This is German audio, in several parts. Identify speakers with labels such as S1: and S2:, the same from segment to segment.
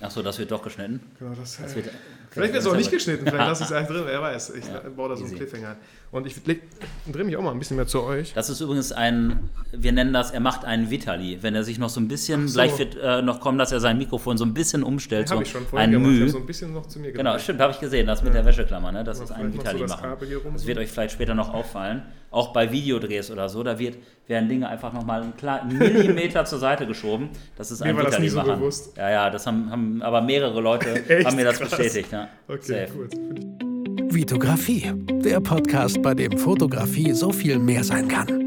S1: Achso, das wird doch geschnitten.
S2: Genau, das,
S1: Das
S2: äh,
S1: wird,
S2: vielleicht wird es auch nicht geschnitten, vielleicht lasse ich es
S1: Ja.
S2: einfach drin, wer weiß. Ich
S1: Ja,
S2: baue da so einen
S1: easy.
S2: Cliffhanger. Und ich drehe mich auch mal ein bisschen mehr zu euch.
S1: Das ist übrigens ein, wir nennen das, er macht einen Vitali. Wenn er sich noch so ein bisschen,
S2: so.
S1: gleich wird äh, noch kommen, dass er sein Mikrofon so ein bisschen umstellt.
S2: Habe
S1: so
S2: ich schon vorhin
S1: ein Mühe.
S2: so ein bisschen noch zu mir
S1: Genau,
S2: gedreht.
S1: stimmt, habe ich gesehen, das mit der Wäscheklammer, ne? Das
S2: Ja,
S1: ist ein Vitali machen. Das wird euch vielleicht später noch auffallen. Auch bei Videodrehs oder so, da wird, werden Dinge einfach nochmal einen kleinen Millimeter zur Seite geschoben. Das ist
S2: Mir
S1: ein
S2: war das nie so bewusst.
S1: Ja, ja, das haben, haben aber mehrere Leute haben mir das
S2: Krass.
S1: bestätigt. Ja.
S2: Okay,
S1: Safe.
S2: gut.
S3: Vitografie, der Podcast, bei dem Fotografie so viel mehr sein kann.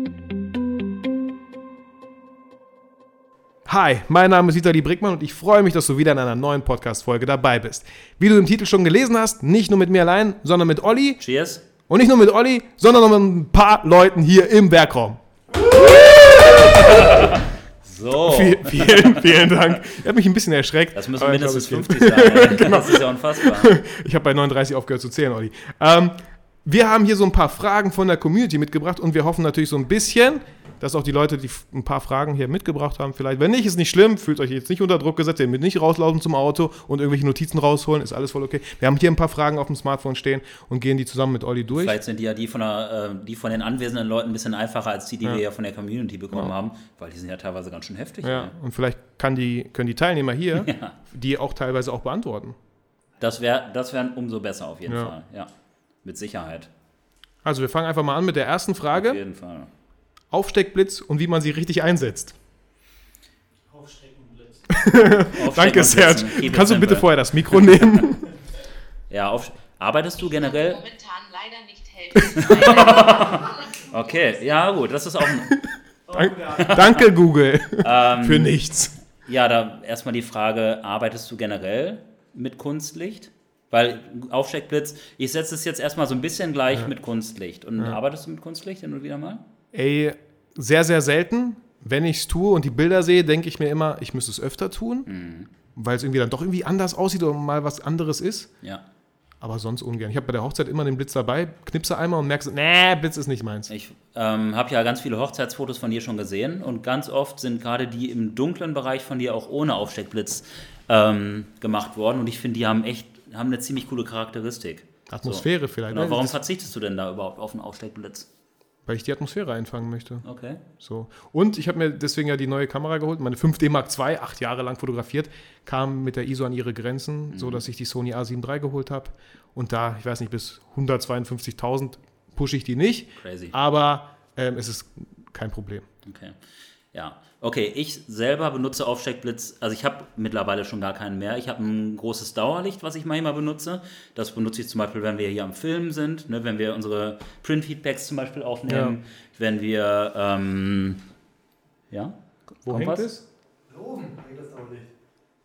S2: Hi, mein Name ist Vitali Brickmann und ich freue mich, dass du wieder in einer neuen Podcast-Folge dabei bist. Wie du im Titel schon gelesen hast, nicht nur mit mir allein, sondern mit Olli.
S1: Cheers.
S2: Und nicht nur mit Olli, sondern noch mit ein paar Leuten hier im Werkraum.
S1: So.
S2: Vielen, vielen, vielen Dank. Ihr habt mich ein bisschen erschreckt.
S1: Das müssen
S2: ich
S1: mindestens
S2: glaube, es
S1: 50 sein.
S2: Genau.
S1: Das ist ja unfassbar.
S2: Ich habe bei 39 aufgehört zu zählen, Olli. Ähm, wir haben hier so ein paar Fragen von der Community mitgebracht und wir hoffen natürlich so ein bisschen, dass auch die Leute, die ein paar Fragen hier mitgebracht haben, vielleicht, wenn nicht, ist nicht schlimm, fühlt euch jetzt nicht unter Druck gesetzt, ihr müsst nicht rauslaufen zum Auto und irgendwelche Notizen rausholen, ist alles voll okay. Wir haben hier ein paar Fragen auf dem Smartphone stehen und gehen die zusammen mit Olli durch.
S1: Vielleicht sind die ja die von, der, äh, die von den anwesenden Leuten ein bisschen einfacher als die, die wir ja von der Community bekommen haben, weil die sind ja teilweise ganz schön heftig.
S2: Ja,
S1: ey.
S2: und vielleicht kann die, können die Teilnehmer hier
S1: Ja.
S2: die auch teilweise auch beantworten.
S1: Das wäre das wär umso besser auf jeden
S2: Ja.
S1: Fall. Ja, mit Sicherheit.
S2: Also wir fangen einfach mal an mit der ersten
S1: Auf
S2: Frage.
S1: jeden Fall.
S2: Aufsteckblitz und wie man sie richtig einsetzt.
S1: Aufstecken
S2: Danke, Serge. Kannst du bitte vorher das Mikro nehmen?
S1: Ja, auf, arbeitest du generell?
S4: momentan leider nicht hält.
S1: Okay, ja gut, das ist auch ein,
S2: Dank, danke, Google.
S1: Ähm,
S2: Für nichts.
S1: Ja, da erstmal die Frage, arbeitest du generell mit Kunstlicht? Weil Aufsteckblitz, ich setze es jetzt erstmal so ein bisschen gleich mit Kunstlicht. Und arbeitest du mit Kunstlicht hin und wieder mal?
S2: Ey, sehr, sehr selten. Wenn ich es tue und die Bilder sehe, denke ich mir immer, ich müsste es öfter tun,
S1: Mhm.
S2: weil es irgendwie dann doch irgendwie anders aussieht oder mal was anderes ist.
S1: Ja.
S2: Aber sonst ungern. Ich habe bei der Hochzeit immer den Blitz dabei, knipse einmal und merke, so, nee, Blitz ist nicht meins.
S1: Ich ähm, habe ja ganz viele Hochzeitsfotos von dir schon gesehen und ganz oft sind gerade die im dunklen Bereich von dir auch ohne Aufsteckblitz ähm, gemacht worden. Und ich finde, die haben echt haben eine ziemlich coole Charakteristik.
S2: Atmosphäre vielleicht.
S1: Genau.
S2: ne?
S1: Warum verzichtest du denn da überhaupt auf einen Aufsteckblitz?
S2: Weil ich die Atmosphäre einfangen möchte.
S1: Okay.
S2: So. Und ich habe mir deswegen ja die neue Kamera geholt, meine 5D Mark II, acht Jahre lang fotografiert, kam mit der ISO an ihre Grenzen, so dass ich die Sony A7 III geholt habe. Und da, ich weiß nicht, bis 152.000 pushe ich die nicht,
S1: Crazy.
S2: aber ähm, es ist kein Problem.
S1: Okay. Ja. Okay, ich selber benutze Aufsteckblitz, also ich habe mittlerweile schon gar keinen mehr. Ich habe ein großes Dauerlicht, was ich manchmal benutze. Das benutze ich zum Beispiel, wenn wir hier am Filmen sind, ne, wenn wir unsere Print-Feedbacks zum Beispiel aufnehmen, wenn wir, ähm, ja?
S2: Wo
S1: Kommt
S2: hängt
S1: was?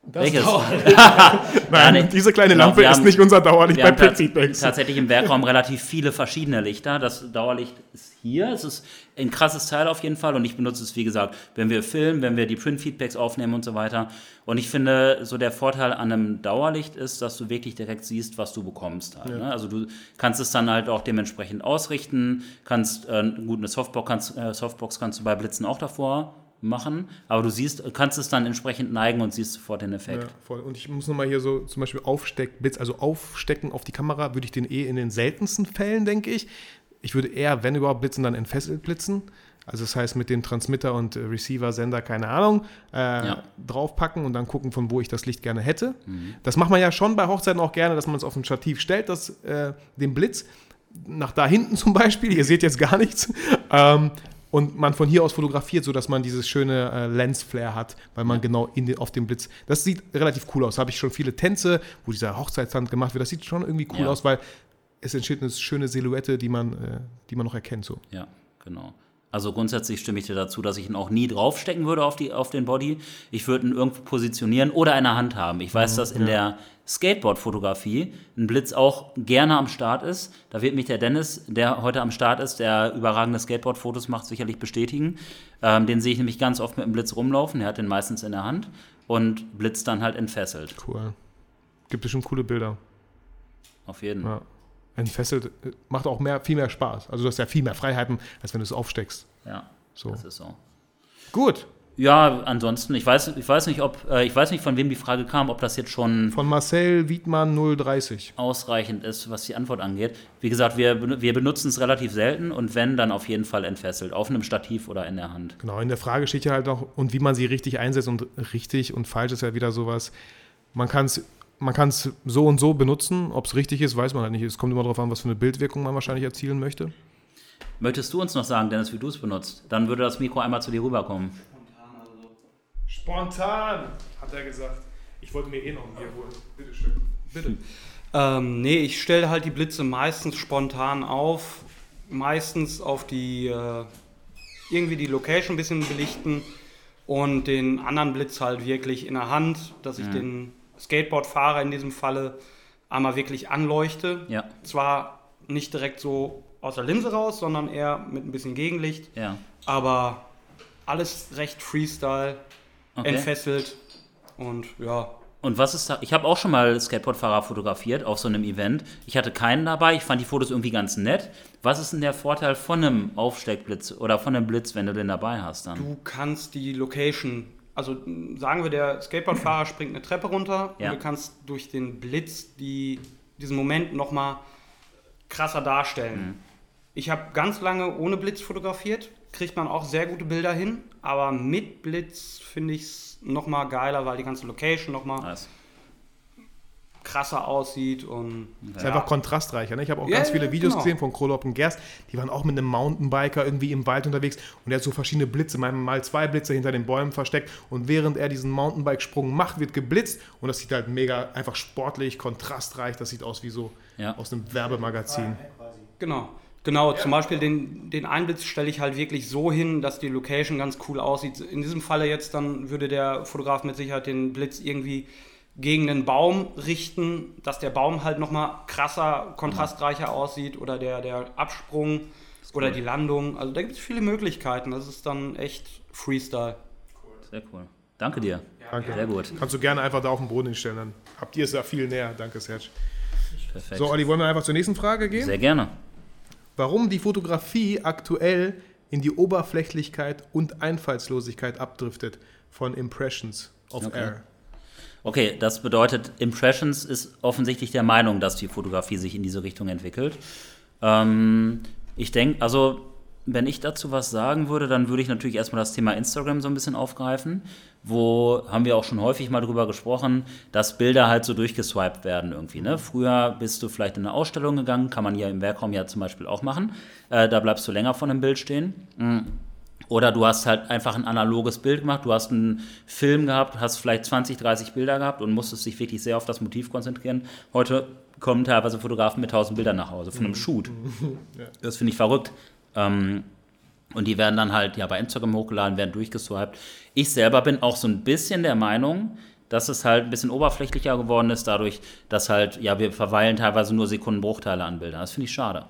S2: Es?
S1: Welches?
S2: Nein, diese kleine
S1: Genau,
S2: Lampe
S1: wir
S2: ist
S1: haben-
S2: nicht unser Dauerlicht bei
S1: haben tats
S2: Print-Feedbacks.
S1: tatsächlich im Werkraum relativ viele verschiedene Lichter. Das Dauerlicht ist hier. Es ist ein krasses Teil auf jeden Fall und ich benutze es, wie gesagt, wenn wir filmen, wenn wir die Print-Feedbacks aufnehmen und so weiter. Und ich finde, so der Vorteil an einem Dauerlicht ist, dass du wirklich direkt siehst, was du bekommst. Halt, ne? Also du kannst es dann halt auch dementsprechend ausrichten, kannst, äh, gut, eine Softbox kannst, äh, Softbox kannst du bei Blitzen auch davor machen, aber du siehst, kannst es dann entsprechend neigen und siehst sofort den Effekt.
S2: Ja, voll. Und ich muss nochmal hier so zum Beispiel Aufsteckblitz, also aufstecken auf die Kamera, würde ich den eh in den seltensten Fällen, denke ich. Ich würde eher, wenn überhaupt blitzen, dann entfesselt blitzen. Also das heißt mit dem Transmitter und äh, Receiver, Sender, keine Ahnung, äh,
S1: Ja.
S2: draufpacken und dann gucken, von wo ich das Licht gerne hätte. Das macht man ja schon bei Hochzeiten auch gerne, dass man es auf ein Stativ stellt, das, äh, den Blitz, nach da hinten zum Beispiel, ihr seht jetzt gar nichts, ähm, und man von hier aus fotografiert, sodass man dieses schöne äh, Lensflare hat, weil man genau in den, auf dem Blitz. Das sieht relativ cool aus. Da habe ich schon viele Tänze, wo dieser Hochzeitstand gemacht wird. Das sieht schon irgendwie cool
S1: Ja.
S2: aus, weil es entsteht eine schöne Silhouette, die man, äh, die man noch erkennt. So.
S1: Ja, genau. Also grundsätzlich stimme ich dir dazu, dass ich ihn auch nie draufstecken würde auf, die, auf den Body. Ich würde ihn irgendwo positionieren oder in der Hand haben. Ich weiß, dass in der Skateboard-Fotografie ein Blitz auch gerne am Start ist. Da wird mich der Dennis, der heute am Start ist, der überragende Skateboard-Fotos macht, sicherlich bestätigen. Ähm, den sehe ich nämlich ganz oft mit dem Blitz rumlaufen. Er hat den meistens in der Hand und Blitz dann halt entfesselt.
S2: Cool. Gibt bestimmt coole Bilder.
S1: Auf jeden Fall.
S2: Ja. Entfesselt äh, macht auch mehr, viel mehr Spaß. Also du hast ja viel mehr Freiheiten, als wenn du es aufsteckst.
S1: Ja,
S2: So.
S1: das ist so.
S2: Gut.
S1: Ja, ansonsten, ich weiß, ich weiß nicht, ob, äh, ich weiß nicht, von wem die Frage kam, ob das jetzt schon
S2: Von Marcel Wiedmann 030.
S1: ausreichend ist, was die Antwort angeht. Wie gesagt, wir, wir benutzen es relativ selten und wenn, dann auf jeden Fall entfesselt, auf einem Stativ oder in der Hand.
S2: Genau, in der Frage steht ja halt auch, und wie man sie richtig einsetzt und richtig und falsch ist ja wieder sowas. Man kann es man kann's so und so benutzen. Ob es richtig ist, weiß man halt nicht. Es kommt immer darauf an, was für eine Bildwirkung man wahrscheinlich erzielen möchte.
S1: Möchtest du uns noch sagen, Dennis, wie du es benutzt? Dann würde das Mikro einmal zu dir rüberkommen.
S2: Spontan, hat er gesagt. Ich wollte mir eh noch ein Bier holen. Bitte schön. Bitte.
S5: Ähm, nee, ich stelle halt die Blitze meistens spontan auf. Meistens auf die, äh, irgendwie die Location ein bisschen belichten und den anderen Blitz halt wirklich in der Hand, dass ich den Skateboardfahrer in diesem Falle einmal wirklich anleuchte.
S1: Ja,
S5: Zwar nicht direkt so aus der Linse raus, sondern eher mit ein bisschen Gegenlicht,
S1: ja.
S5: aber alles recht Freestyle,
S1: Okay.
S5: entfesselt und ja,
S1: Und was ist da? Ich habe auch schon mal Skateboardfahrer fotografiert auf so einem Event. Ich hatte keinen dabei. Ich fand die Fotos irgendwie ganz nett. Was ist denn der Vorteil von einem Aufsteckblitz oder von einem Blitz, wenn du den dabei hast dann?
S5: Du kannst die Location, also sagen wir, der Skateboardfahrer springt eine Treppe runter
S1: Ja.
S5: und du kannst durch den Blitz die, diesen Moment nochmal krasser darstellen. Ich habe ganz lange ohne Blitz fotografiert, kriegt man auch sehr gute Bilder hin, aber mit Blitz finde ich es nochmal geiler, weil die ganze Location nochmal
S1: Nice.
S5: Krasser aussieht und
S2: Ist einfach kontrastreicher. Ne? Ich habe auch
S5: Ja,
S2: ganz
S5: ja,
S2: viele Videos
S5: genau.
S2: gesehen von Krolop und Gerst. Die waren auch mit einem Mountainbiker irgendwie im Wald unterwegs und der hat so verschiedene Blitze, mal- mal zwei Blitze hinter den Bäumen versteckt. Und während er diesen Mountainbike-Sprung macht, wird geblitzt und das sieht halt mega einfach sportlich, kontrastreich. Das sieht aus wie so
S1: Ja.
S2: aus einem Werbemagazin.
S5: Genau. Genau, zum Beispiel den, den Einblitz stelle ich halt wirklich so hin, dass die Location ganz cool aussieht. In diesem Falle jetzt dann würde der Fotograf mit Sicherheit den Blitz irgendwie gegen den Baum richten, dass der Baum halt nochmal krasser, kontrastreicher aussieht oder der, der Absprung oder die Landung. Also da gibt es viele Möglichkeiten. Das ist dann echt Freestyle.
S1: Sehr cool. Danke dir.
S2: Danke.
S1: Sehr gut.
S2: Kannst du gerne einfach da auf den Boden hinstellen, dann habt ihr es ja viel näher. Danke, Serge.
S1: Perfekt.
S2: So, Olli, wollen wir einfach zur nächsten Frage gehen?
S1: Sehr gerne.
S2: Warum die Fotografie aktuell in die Oberflächlichkeit und Einfallslosigkeit abdriftet von Impressions of
S1: Okay.
S2: Air.
S1: Okay, das bedeutet, Impressions ist offensichtlich der Meinung, dass die Fotografie sich in diese Richtung entwickelt. Ähm, ich denke, also, wenn ich dazu was sagen würde, dann würde ich natürlich erstmal das Thema Instagram so ein bisschen aufgreifen. Wo haben wir auch schon häufig mal drüber gesprochen, dass Bilder halt so durchgeswiped werden irgendwie. Ne? Früher bist du vielleicht in eine Ausstellung gegangen, kann man hier im Werkraum ja zum Beispiel auch machen. Äh, da bleibst du länger von dem Bild stehen. Oder du hast halt einfach ein analoges Bild gemacht, du hast einen Film gehabt, hast vielleicht 20, 30 Bilder gehabt und musstest dich wirklich sehr auf das Motiv konzentrieren. Heute kommen teilweise Fotografen mit 1000 Bildern nach Hause von einem Shoot. Das finde ich verrückt. Ähm, und die werden dann halt ja bei Instagram hochgeladen, werden durchgeswiped. Ich selber bin auch so ein bisschen der Meinung, dass es halt ein bisschen oberflächlicher geworden ist, dadurch, dass halt, ja, wir verweilen teilweise nur Sekundenbruchteile an Bildern. Das finde ich schade.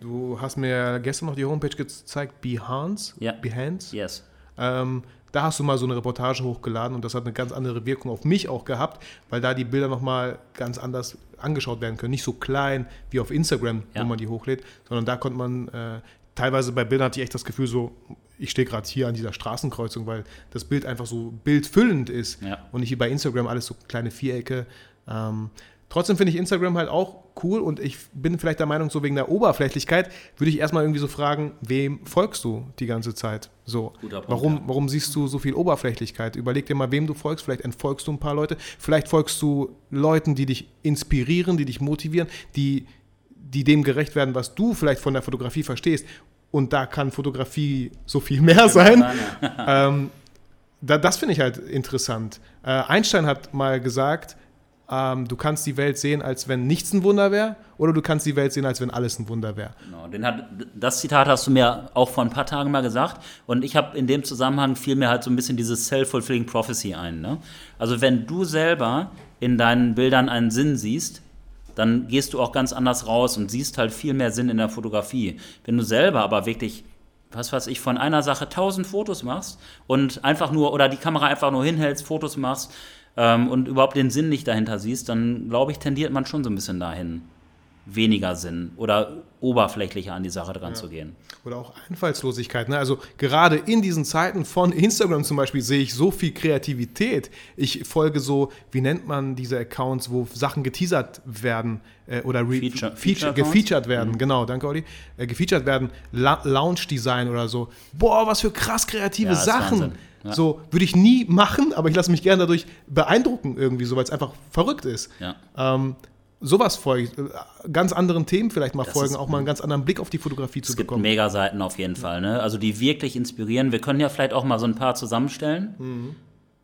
S2: Du hast mir gestern noch die Homepage gezeigt, Behance.
S1: Ja.
S2: Behance.
S1: Yes.
S2: Ähm, da hast du mal so eine Reportage hochgeladen und das hat eine ganz andere Wirkung auf mich auch gehabt, weil da die Bilder nochmal ganz anders angeschaut werden können. Nicht so klein wie auf Instagram,
S1: Ja.
S2: wo man die hochlädt, sondern da konnte man äh, teilweise bei Bildern hatte ich echt das Gefühl so, ich stehe gerade hier an dieser Straßenkreuzung, weil das Bild einfach so bildfüllend ist
S1: Ja.
S2: und nicht wie bei Instagram alles so kleine Vierecke. Ähm, trotzdem finde ich Instagram halt auch cool und ich bin vielleicht der Meinung, so wegen der Oberflächlichkeit würde ich erstmal irgendwie so fragen, wem folgst du die ganze Zeit? So,
S1: Guter Punkt,
S2: warum,
S1: ja.
S2: warum siehst du so viel Oberflächlichkeit? Überleg dir mal, wem du folgst. Vielleicht entfolgst du ein paar Leute. Vielleicht folgst du Leuten, die dich inspirieren, die dich motivieren, die, die dem gerecht werden, was du vielleicht von der Fotografie verstehst. Und da kann Fotografie so viel mehr sein. ähm, da, das finde ich halt interessant. Äh, Einstein hat mal gesagt, ähm, du kannst die Welt sehen, als wenn nichts ein Wunder wäre, oder du kannst die Welt sehen, als wenn alles ein Wunder wäre.
S1: Genau, das Zitat hast du mir auch vor ein paar Tagen mal gesagt. Und ich habe in dem Zusammenhang fiel mir halt so ein bisschen dieses Self-Fulfilling Prophecy ein. Ne? Also wenn du selber in deinen Bildern einen Sinn siehst, dann gehst du auch ganz anders raus und siehst halt viel mehr Sinn in der Fotografie. Wenn du selber aber wirklich, was weiß ich, von einer Sache tausend Fotos machst und einfach nur, oder die Kamera einfach nur hinhältst, Fotos machst ähm, und überhaupt den Sinn nicht dahinter siehst, dann glaube ich, tendiert man schon so ein bisschen dahin. weniger Sinn oder oberflächlicher an die Sache dran zu gehen.
S2: Oder auch Einfallslosigkeit. Ne? Also gerade in diesen Zeiten von Instagram zum Beispiel sehe ich so viel Kreativität. Ich folge so, wie nennt man diese Accounts, wo Sachen geteasert werden äh, oder re-
S1: Feature-
S2: feature, gefeatured werden. Genau, danke Olli. Äh, gefeatured werden, La Lounge Design oder so. Boah, was für krass kreative
S1: Ja,
S2: Sachen.
S1: Ja.
S2: So würde ich nie machen, aber ich lasse mich gerne dadurch beeindrucken irgendwie, so weil es einfach verrückt ist.
S1: Ja.
S2: Ähm, sowas folge ich. Äh, Ganz anderen Themen vielleicht mal
S1: Das
S2: folgen, auch mal einen ganz anderen Blick auf die Fotografie zu
S1: Es gibt
S2: bekommen.
S1: Mega-Seiten auf jeden Fall, ne? Also die wirklich inspirieren. Wir können ja vielleicht auch mal so ein paar zusammenstellen.
S2: Mhm.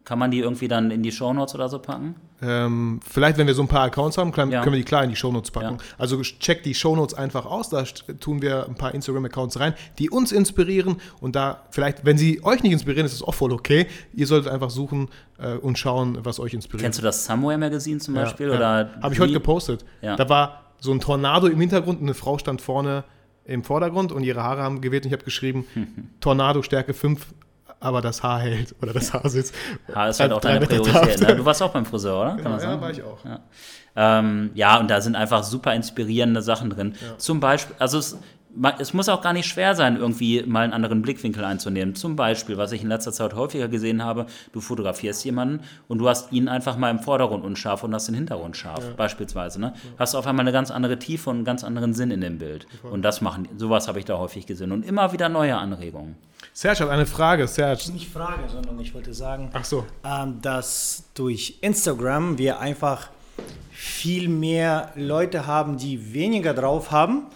S1: Kann man die irgendwie dann in die Shownotes oder so packen?
S2: Ähm, vielleicht, wenn wir so ein paar Accounts haben, können,
S1: Ja.
S2: können wir die klar in die Shownotes packen.
S1: Ja.
S2: Also checkt die Shownotes einfach aus, da tun wir ein paar Instagram-Accounts rein, die uns inspirieren und da vielleicht, wenn sie euch nicht inspirieren, ist es auch voll okay. Ihr solltet einfach suchen äh, und schauen, was euch inspiriert.
S1: Kennst du das Somewhere Magazine zum Beispiel?
S2: Ja,
S1: Oder
S2: Habe ich heute gepostet. Da war so ein Tornado im Hintergrund und eine Frau stand vorne im Vordergrund und ihre Haare haben gewählt und ich habe geschrieben, Tornado Stärke 5, aber das Haar hält oder das Haar sitzt.
S1: Haar ist halt auch deine Priorität. Ne? Du warst auch beim Friseur, oder? Kann
S2: Genau,
S1: man
S2: ja,
S1: sagen?
S2: war ich auch.
S1: Ja. Ähm, ja, und da sind einfach super inspirierende Sachen drin. Zum Beispiel, also es, es muss auch gar nicht schwer sein, irgendwie mal einen anderen Blickwinkel einzunehmen. Zum Beispiel, was ich in letzter Zeit häufiger gesehen habe, du fotografierst jemanden und du hast ihn einfach mal im Vordergrund unscharf und hast den Hintergrund scharf, beispielsweise. Ne? Hast auf einmal eine ganz andere Tiefe und einen ganz anderen Sinn in dem Bild. Und das machen, sowas habe ich da häufig gesehen. Und immer wieder neue Anregungen.
S2: Serge hat eine Frage. Serge.
S6: Nicht Frage, sondern ich wollte sagen,
S2: Ach so.
S6: ähm, dass durch Instagram wir einfach viel mehr Leute haben, die weniger drauf haben,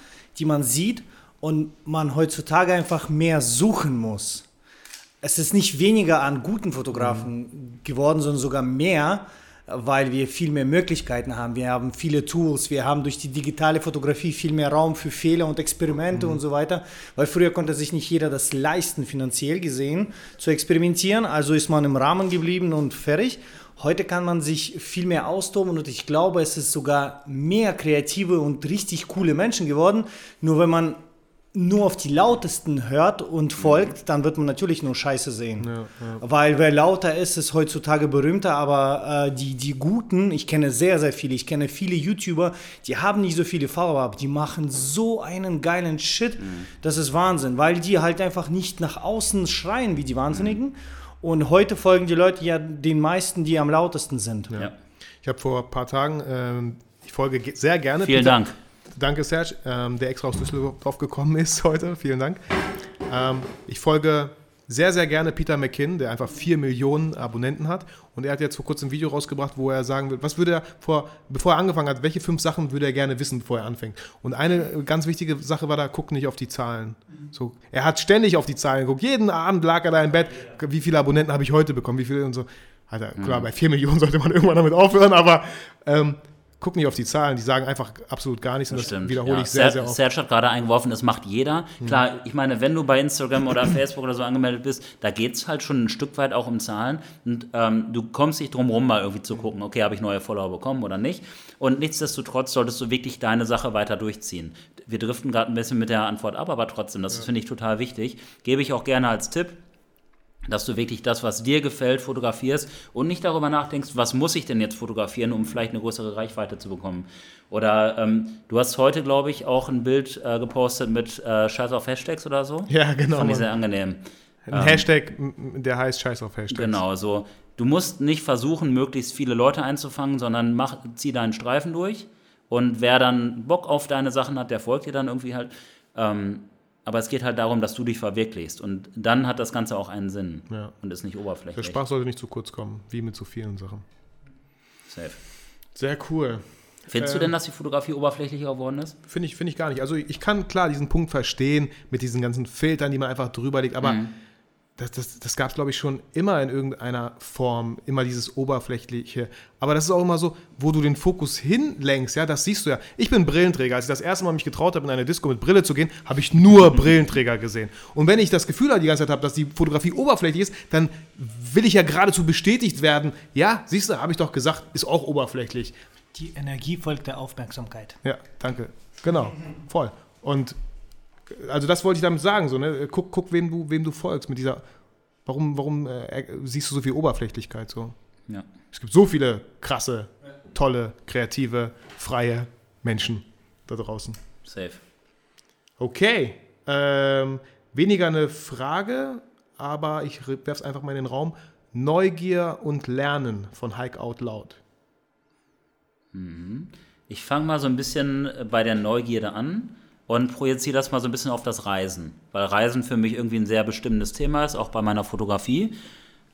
S6: die man sieht und man heutzutage einfach mehr suchen muss. Es ist nicht weniger an guten Fotografen geworden, sondern sogar mehr, weil wir viel mehr Möglichkeiten haben. Wir haben viele Tools, wir haben durch die digitale Fotografie viel mehr Raum für Fehler und Experimente und so weiter, weil früher konnte sich nicht jeder das leisten, finanziell gesehen, zu experimentieren. Also ist man im Rahmen geblieben und fertig. Heute kann man sich viel mehr austoben und ich glaube, es ist sogar mehr kreative und richtig coole Menschen geworden. Nur wenn man nur auf die lautesten hört und folgt, dann wird man natürlich nur Scheiße sehen. Weil wer lauter ist, ist heutzutage berühmter, aber äh, die, die Guten, ich kenne sehr, sehr viele, ich kenne viele YouTuber, die haben nicht so viele Follower, aber die machen so einen geilen Shit, das ist Wahnsinn, weil die halt einfach nicht nach außen schreien wie die Wahnsinnigen. Und heute folgen die Leute ja den meisten, die am lautesten sind.
S1: Ja.
S2: Ich habe vor ein paar Tagen, ähm, ich folge ge- sehr gerne.
S1: Vielen
S2: Peter-
S1: Dank.
S2: Danke, Serge, ähm, der extra aus Düsseldorf gekommen ist heute. Vielen Dank. Ähm, ich folge sehr, sehr gerne Peter McKinn, der einfach 4 Millionen Abonnenten hat. Und er hat jetzt vor kurzem ein Video rausgebracht, wo er sagen will, was würde er vor, bevor er angefangen hat, welche fünf Sachen würde er gerne wissen, bevor er anfängt. Und eine ganz wichtige Sache war da, guck nicht auf die Zahlen. So, er hat ständig auf die Zahlen geguckt. Jeden Abend lag er da im Bett. Wie viele Abonnenten habe ich heute bekommen? Wie viele und so. Alter, klar, bei 4 Millionen sollte man irgendwann damit aufhören, aber ähm, guck nicht auf die Zahlen, die sagen einfach absolut gar nichts und das,
S1: Stimmt.
S2: wiederhole
S1: ja.
S2: ich sehr,
S1: Ser-
S2: sehr oft.
S1: Serge hat gerade eingeworfen, das macht jeder. Klar, ich meine, wenn du bei Instagram oder Facebook oder so angemeldet bist, da geht es halt schon ein Stück weit auch um Zahlen. Und ähm, du kommst nicht drum rum, mal irgendwie zu gucken, okay, habe ich neue Follower bekommen oder nicht. Und nichtsdestotrotz solltest du wirklich deine Sache weiter durchziehen. Wir driften gerade ein bisschen mit der Antwort ab, aber trotzdem, das finde ich total wichtig. Gebe ich auch gerne als Tipp dass du wirklich das, was dir gefällt, fotografierst und nicht darüber nachdenkst, was muss ich denn jetzt fotografieren, um vielleicht eine größere Reichweite zu bekommen. Oder ähm, du hast heute, glaube ich, auch ein Bild äh, gepostet mit äh, Scheiß auf Hashtags oder so.
S2: Ja, genau,
S1: Fand ich sehr angenehm.
S2: Ein Hashtag, m- der heißt Scheiß auf Hashtags.
S1: Genau, so. Du musst nicht versuchen, möglichst viele Leute einzufangen, sondern mach, zieh deinen Streifen durch. Und wer dann Bock auf deine Sachen hat, der folgt dir dann irgendwie halt. Ähm, aber es geht halt darum, dass du dich verwirklichst. Und dann hat das Ganze auch einen Sinn
S2: Ja.
S1: und ist nicht
S2: Der
S1: oberflächlich.
S2: Spaß sollte nicht zu kurz kommen, wie mit so vielen Sachen.
S1: Safe.
S2: Sehr cool.
S1: Findest du
S2: Ähm,
S1: denn, dass die Fotografie oberflächlicher geworden ist?
S2: Finde ich, finde ich gar nicht. Also ich kann klar diesen Punkt verstehen mit diesen ganzen Filtern, die man einfach drüber legt, aber das, das, das gab es, glaube ich, schon immer in irgendeiner Form, immer dieses Oberflächliche. Aber das ist auch immer so, wo du den Fokus hinlenkst, ja, das siehst du ja. Ich bin Brillenträger. Als ich das erste Mal mich getraut habe, in eine Disco mit Brille zu gehen, habe ich nur Brillenträger gesehen. Und wenn ich das Gefühl halt die ganze Zeit habe, dass die Fotografie oberflächlich ist, dann will ich ja geradezu bestätigt werden. Ja, siehst du, habe ich doch gesagt, ist auch oberflächlich.
S6: Die Energie folgt der Aufmerksamkeit.
S2: Ja, danke. Genau, voll. Und also das wollte ich damit sagen, so, ne? Guck, guck wem, du, wem du folgst mit dieser. Warum, warum äh, siehst du so viel Oberflächlichkeit so?
S1: Ja.
S2: Es gibt so viele krasse, tolle, kreative, freie Menschen da draußen.
S1: Safe.
S2: Okay. Ähm, weniger eine Frage, aber ich werfe es einfach mal in den Raum. Neugier und Lernen von Hike Out Loud.
S1: Ich fange mal so ein bisschen bei der Neugierde an und projiziere das mal so ein bisschen auf das Reisen, weil Reisen für mich irgendwie ein sehr bestimmendes Thema ist, auch bei meiner Fotografie.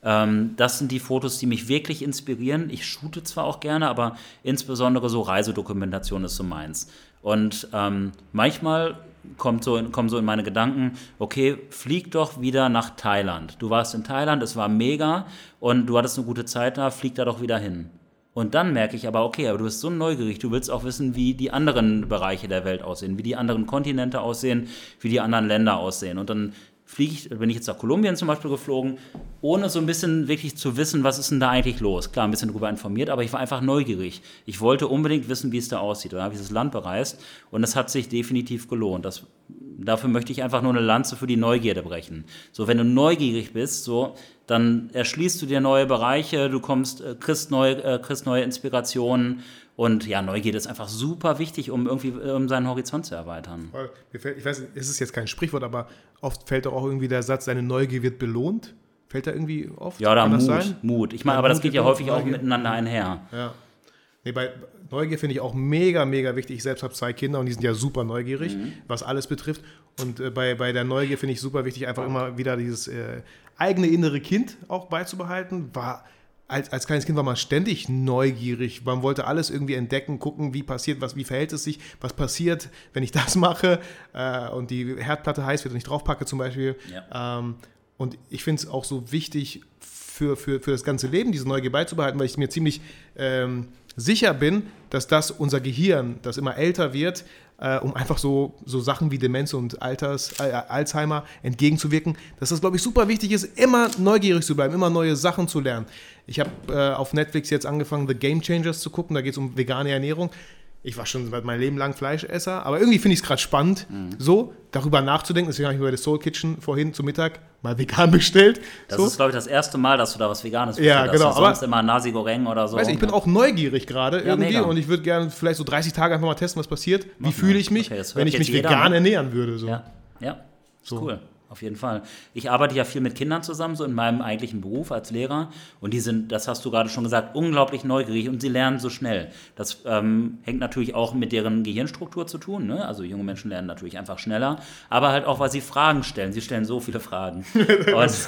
S1: Ähm, das sind die Fotos, die mich wirklich inspirieren. Ich shoote zwar auch gerne, aber insbesondere so Reisedokumentation ist so meins. Und ähm, manchmal kommt so, in- kommen so in meine Gedanken, okay, flieg doch wieder nach Thailand. Du warst in Thailand, es war mega und du hattest eine gute Zeit da, flieg da doch wieder hin. Und dann merke ich aber, okay, aber du bist so neugierig, du willst auch wissen, wie die anderen Bereiche der Welt aussehen, wie die anderen Kontinente aussehen, wie die anderen Länder aussehen. Und dann fliege ich, bin ich jetzt nach Kolumbien zum Beispiel geflogen, ohne so ein bisschen wirklich zu wissen, was ist denn da eigentlich los. Klar, ein bisschen darüber informiert, aber ich war einfach neugierig. Ich wollte unbedingt wissen, wie es da aussieht. Und dann habe ich das Land bereist und es hat sich definitiv gelohnt. Das, dafür möchte ich einfach nur eine Lanze für die Neugierde brechen. So, wenn du neugierig bist, so, dann erschließt du dir neue Bereiche, du kommst, äh, kriegst neue, äh, kriegst neue Inspirationen und ja, Neugierde ist einfach super wichtig, um irgendwie um seinen Horizont zu erweitern.
S2: Ich weiß, es ist jetzt kein Sprichwort, aber oft fällt doch auch irgendwie der Satz, deine Neugier wird belohnt. Fällt da irgendwie oft?
S1: Ja,
S2: Kann
S1: Mut,
S2: das sein?
S1: Mut. Ich meine,
S2: Ja,
S1: aber das
S2: Mut
S1: geht ja häufig auch miteinander einher.
S2: Ja. Nee, bei Neugier finde ich auch mega, mega wichtig. Ich selbst habe zwei Kinder und die sind ja super neugierig,
S1: Mhm.
S2: was alles betrifft. Und äh, bei, bei der Neugier finde ich super wichtig, einfach immer wieder dieses äh, eigene innere Kind auch beizubehalten. War, als, als kleines Kind war man ständig neugierig. Man wollte alles irgendwie entdecken, gucken, wie passiert was, wie verhält es sich, was passiert, wenn ich das mache äh, und die Herdplatte heiß wird und ich draufpacke zum Beispiel. Ähm, und ich finde es auch so wichtig für, für, für das ganze Leben, diese Neugier beizubehalten, weil ich mir ziemlich ähm, sicher bin, dass das unser Gehirn, das immer älter wird, äh, um einfach so, so Sachen wie Demenz und Alters, äh, Alzheimer entgegenzuwirken, dass das, glaube ich, super wichtig ist, immer neugierig zu bleiben, immer neue Sachen zu lernen. Ich habe äh, auf Netflix jetzt angefangen, The Game Changers zu gucken, da geht es um vegane Ernährung. Ich war schon seit mein Leben lang Fleischesser, aber irgendwie finde ich es gerade spannend, so darüber nachzudenken. Deswegen habe ich mir bei der Soul Kitchen vorhin zum Mittag mal vegan bestellt.
S1: Das
S2: so.
S1: ist, glaube ich, das erste Mal, dass du da was Veganes
S2: Ja,
S1: bestellt hast.
S2: genau,
S1: Du sonst
S2: aber-
S1: immer Nasi Goreng oder so.
S2: Weiß ich bin auch neugierig gerade irgendwie
S1: mega.
S2: und ich würde gerne vielleicht so 30 Tage einfach mal testen, was passiert. Wie fühle ich mich,
S1: Okay,
S2: wenn ich mich
S1: jeder,
S2: vegan
S1: ne?
S2: ernähren würde. So.
S1: Ja, ja. Ist
S2: So.
S1: cool. Auf jeden Fall. Ich arbeite ja viel mit Kindern zusammen, so in meinem eigentlichen Beruf als Lehrer. Und die sind, das hast du gerade schon gesagt, unglaublich neugierig und sie lernen so schnell. Das ähm, hängt natürlich auch mit deren Gehirnstruktur zu tun. Ne? Also junge Menschen lernen natürlich einfach schneller, aber halt auch, weil sie Fragen stellen. Sie stellen so viele Fragen. und,
S2: Das,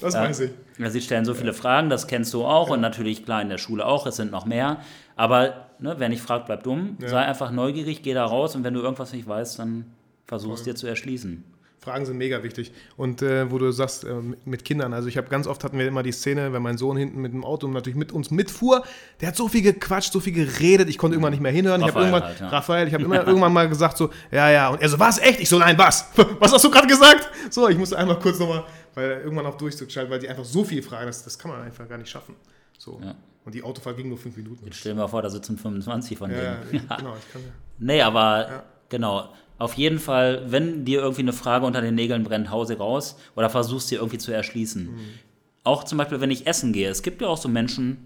S2: das
S1: Ja.
S2: weiß ich.
S1: Ja, sie stellen so viele Fragen, das kennst du auch und natürlich klar in der Schule auch, es sind noch mehr. Aber ne, wer nicht fragt, bleibt dumm. Sei einfach neugierig, geh da raus und wenn du irgendwas nicht weißt, dann versuch es dir zu erschließen.
S2: Fragen sind mega wichtig. Und äh, wo du sagst, äh, mit- Kindern, also ich habe ganz oft hatten wir immer die Szene, wenn mein Sohn hinten mit dem Auto natürlich mit uns mitfuhr, der hat so viel gequatscht, so viel geredet, ich konnte irgendwann nicht mehr hinhören. ich habe
S1: Raphael
S2: irgendwann,
S1: halt, ja.
S2: Raphael, ich habe immer irgendwann mal gesagt so, ja, ja, und er so, was, echt? Ich so, nein, was? Was hast du gerade gesagt? So, ich musste einmal kurz nochmal, weil irgendwann auf Durchzug schaltet, weil die einfach so viel fragen, das, das kann man einfach gar nicht schaffen. So.
S1: Ja.
S2: Und die Autofahrt ging nur fünf Minuten.
S1: Jetzt stell dir mal vor, da sitzen 25 von
S2: Ja, ja,
S1: denen.
S2: ich, genau, ich kann ja.
S1: Nee, aber
S2: Ja.
S1: genau. Auf jeden Fall, wenn dir irgendwie eine Frage unter den Nägeln brennt, hau sie raus oder versuchst dir irgendwie zu erschließen.
S2: Mhm.
S1: Auch zum Beispiel, wenn ich essen gehe. Es gibt ja auch so Menschen,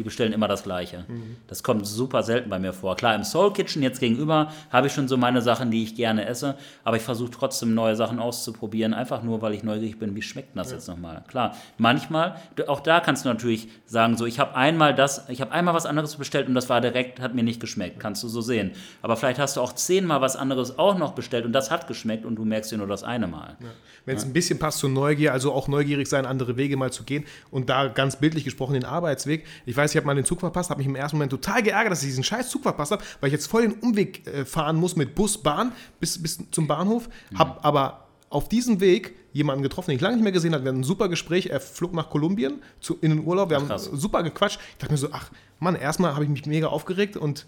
S1: die bestellen immer das Gleiche.
S2: Mhm.
S1: Das kommt super selten bei mir vor. Klar, im Soul Kitchen jetzt gegenüber habe ich schon so meine Sachen, die ich gerne esse, aber ich versuche trotzdem neue Sachen auszuprobieren, einfach nur, weil ich neugierig bin, wie schmeckt denn das jetzt nochmal? Klar, manchmal, auch da kannst du natürlich sagen, so, ich habe einmal das, ich habe einmal was anderes bestellt und das war direkt, hat mir nicht geschmeckt, kannst du so sehen. Aber vielleicht hast du auch zehnmal was anderes auch noch bestellt und das hat geschmeckt und du merkst dir nur das eine Mal.
S2: Wenn es ein bisschen passt zur Neugier, also auch neugierig sein, andere Wege mal zu gehen und da ganz bildlich gesprochen den Arbeitsweg. Ich weiß, ich habe mal den Zug verpasst, habe mich im ersten Moment total geärgert, dass ich diesen scheiß Zug verpasst habe, weil ich jetzt voll den Umweg äh, fahren muss mit Bus, Bahn bis, bis zum Bahnhof. Habe aber auf diesem Weg jemanden getroffen, den ich lange nicht mehr gesehen habe. Wir hatten ein super Gespräch. Er flog nach Kolumbien zu, in den Urlaub. Wir haben
S1: krass.
S2: super gequatscht. Ich dachte mir so, ach Mann, erstmal habe ich mich mega aufgeregt und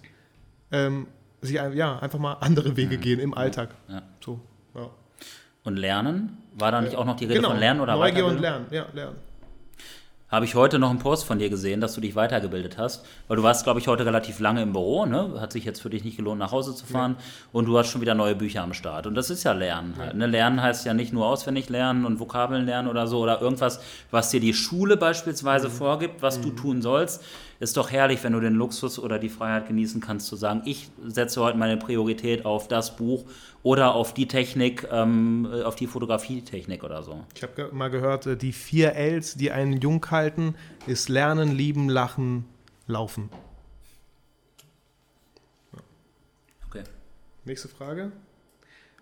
S2: ähm, sie, ja, einfach mal andere Wege gehen im Alltag.
S1: Ja.
S2: So, ja.
S1: Und Lernen? War da nicht auch noch die Rede
S2: Genau,
S1: von Lernen oder
S2: Neugier und? Lernen, ja, Lernen.
S1: Habe ich heute noch einen Post von dir gesehen, dass du dich weitergebildet hast, weil du warst, glaube ich, heute relativ lange im Büro, ne? Hat sich jetzt für dich nicht gelohnt, nach Hause zu fahren und du hast schon wieder neue Bücher am Start. Und das ist ja Lernen halt. Ne? Lernen heißt ja nicht nur auswendig lernen und Vokabeln lernen oder so oder irgendwas, was dir die Schule beispielsweise
S2: Mhm.
S1: vorgibt, was du tun sollst. Ist doch herrlich, wenn du den Luxus oder die Freiheit genießen kannst, zu sagen, ich setze heute meine Priorität auf das Buch oder auf die Technik, ähm, äh, auf die Fotografietechnik oder so.
S2: Ich habe mal gehört, äh, die vier Ls, die einen jung halten, ist Lernen, Lieben, Lachen, Laufen.
S1: Okay.
S2: Nächste Frage.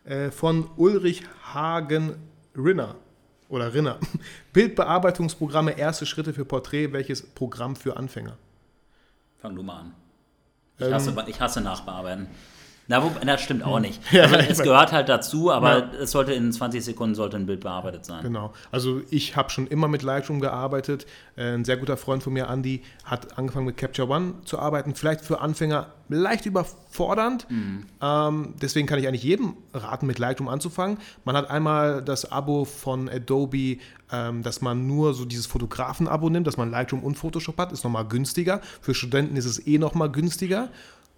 S2: Äh, von Ulrich Hagen Rinner. Oder Rinner. Bildbearbeitungsprogramme, erste Schritte für Porträt. Welches Programm für Anfänger?
S1: Fang du mal an. Ich,
S2: Ähm.
S1: hasse, ich hasse Nachbearbeiten. Na, wo, das stimmt auch nicht.
S2: Ja,
S1: also, es gehört halt dazu, aber
S2: Ja.
S1: es sollte in 20 Sekunden sollte ein Bild bearbeitet sein.
S2: Genau. Also ich habe schon immer mit Lightroom gearbeitet. Äh, Ein sehr guter Freund von mir, Andy, hat angefangen mit Capture One zu arbeiten. Vielleicht für Anfänger leicht überfordernd. Ähm, deswegen kann ich eigentlich jedem raten, mit Lightroom anzufangen. Man hat einmal das Abo von Adobe, ähm, dass man nur so dieses Fotografen-Abo nimmt, dass man Lightroom und Photoshop hat, ist nochmal günstiger. Für Studenten ist es eh nochmal günstiger.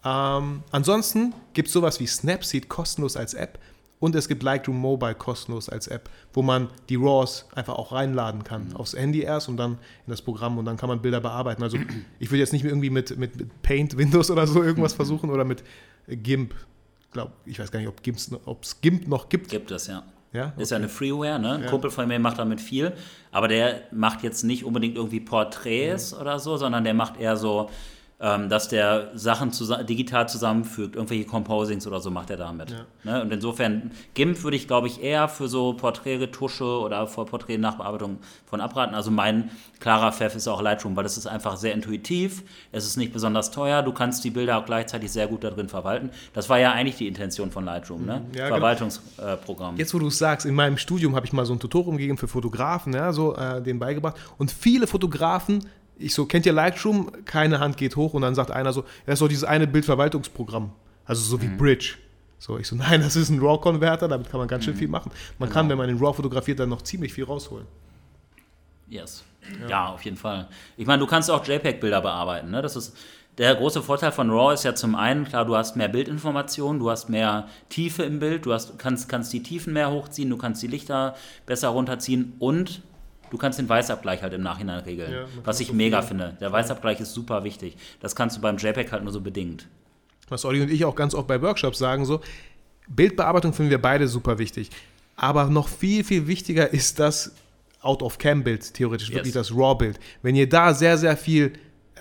S2: Ähm, ansonsten gibt es sowas wie Snapseed kostenlos als App und es gibt Lightroom Mobile kostenlos als App, wo man die RAWs einfach auch reinladen kann. Aufs Handy erst und dann in das Programm und dann kann man Bilder bearbeiten. Also ich würde jetzt nicht irgendwie mit, mit, mit Paint, Windows oder so irgendwas versuchen oder mit GIMP. Glaub, ich weiß gar nicht, ob es GIMP noch gibt.
S1: Gibt es, ja.
S2: Ja?
S1: Ist ja eine Freeware, ne? Ein Kumpel von mir macht damit viel, aber der macht jetzt nicht unbedingt irgendwie Porträts oder so, sondern der macht eher so, ähm, dass der Sachen zusa digital zusammenfügt, irgendwelche Composings oder so macht er damit. Ne? Und insofern, GIMP würde ich, glaube ich, eher für so Porträtretusche oder für Porträtnachbearbeitung von abraten. Also mein klarer Pfeff ist auch Lightroom, weil es ist einfach sehr intuitiv, es ist nicht besonders teuer, du kannst die Bilder auch gleichzeitig sehr gut da drin verwalten. Das war ja eigentlich die Intention von Lightroom, ne?
S2: Ja, genau.
S1: Verwaltungsprogramm.
S2: Jetzt, wo du es sagst, in meinem Studium habe ich mal so ein Tutorium gegeben für Fotografen, ja, so äh, denen beigebracht. Und viele Fotografen, ich so, kennt ihr Lightroom? Keine Hand geht hoch und dann sagt einer so, das ist doch dieses eine Bildverwaltungsprogramm. Also so wie Bridge. So, ich so, nein, das ist ein RAW-Converter, damit kann man ganz schön viel machen. Man kann, wenn man in RAW fotografiert, dann noch ziemlich viel rausholen.
S1: Yes. Ja. auf jeden Fall. Ich meine, du kannst auch JPEG-Bilder bearbeiten. Ne? Das ist der große Vorteil von RAW ist ja zum einen, klar, du hast mehr Bildinformationen, du hast mehr Tiefe im Bild, du hast, kannst, kannst die Tiefen mehr hochziehen, du kannst die Lichter besser runterziehen und du kannst den Weißabgleich halt im Nachhinein regeln.
S2: Ja,
S1: was ich
S2: so
S1: mega
S2: viel-
S1: finde. Der Weißabgleich ist super wichtig. Das kannst du beim JPEG halt nur so bedingt.
S2: was Olli und ich auch ganz oft bei Workshops sagen, so, Bildbearbeitung finden wir beide super wichtig. Aber noch viel, viel wichtiger ist das Out-of-Cam-Bild, theoretisch
S1: Yes.
S2: wirklich das RAW-Bild. Wenn ihr da sehr, sehr viel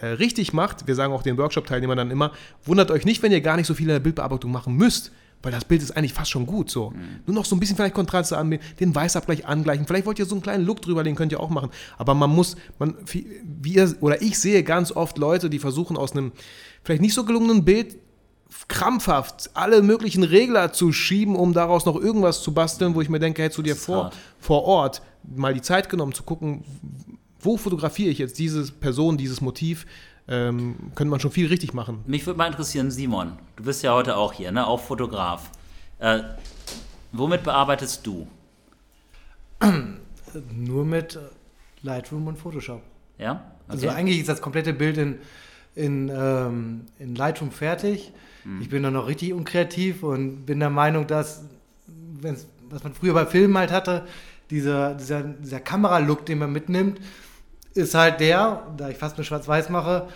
S2: äh, richtig macht, wir sagen auch den Workshop-Teilnehmern dann immer, wundert euch nicht, wenn ihr gar nicht so viel in der Bildbearbeitung machen müsst, weil das Bild ist eigentlich fast schon gut so. Nur noch so ein bisschen vielleicht Kontraste an, den Weißabgleich angleichen. Vielleicht wollt ihr so einen kleinen Look drüber, den könnt ihr auch machen. Aber man muss, man, wie ihr, oder ich sehe ganz oft Leute, die versuchen aus einem vielleicht nicht so gelungenen Bild krampfhaft alle möglichen Regler zu schieben, um daraus noch irgendwas zu basteln, wo ich mir denke, hättest du dir vor,
S1: hart.
S2: vor Ort mal die Zeit genommen zu gucken, wo fotografiere ich jetzt diese Person, dieses Motiv, ähm, könnte man schon viel richtig machen.
S1: Mich würde mal interessieren, Simon, du bist ja heute auch hier, ne? auch Fotograf. Äh, womit bearbeitest du?
S7: Nur mit Lightroom und Photoshop.
S1: Ja?
S7: Also
S1: Okay.
S7: eigentlich ist das komplette Bild in, in, ähm, in Lightroom fertig.
S1: Mhm.
S7: Ich bin da noch richtig unkreativ und bin der Meinung, dass, wenn's, was man früher bei Filmen halt hatte, dieser, dieser, dieser Kameralook, den man mitnimmt, ist halt der, da ich fast nur schwarz-weiß mache,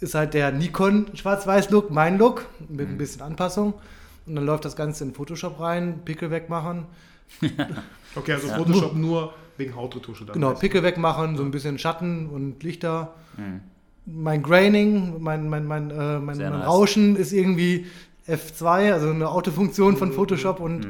S7: ist halt der Nikon Schwarz-Weiß-Look, mein Look, mit
S1: Mhm.
S7: ein bisschen Anpassung. Und dann läuft das Ganze in Photoshop rein, Pickel wegmachen.
S2: Okay, also Photoshop nur wegen Hautretusche dann.
S7: Genau, Pickel wegmachen, so ein bisschen Schatten und Lichter.
S1: Mhm.
S7: Mein Graining, mein, mein, mein, äh, mein, mein
S1: nice.
S7: Rauschen ist irgendwie F2, also eine Autofunktion
S2: Mhm.
S7: von Photoshop und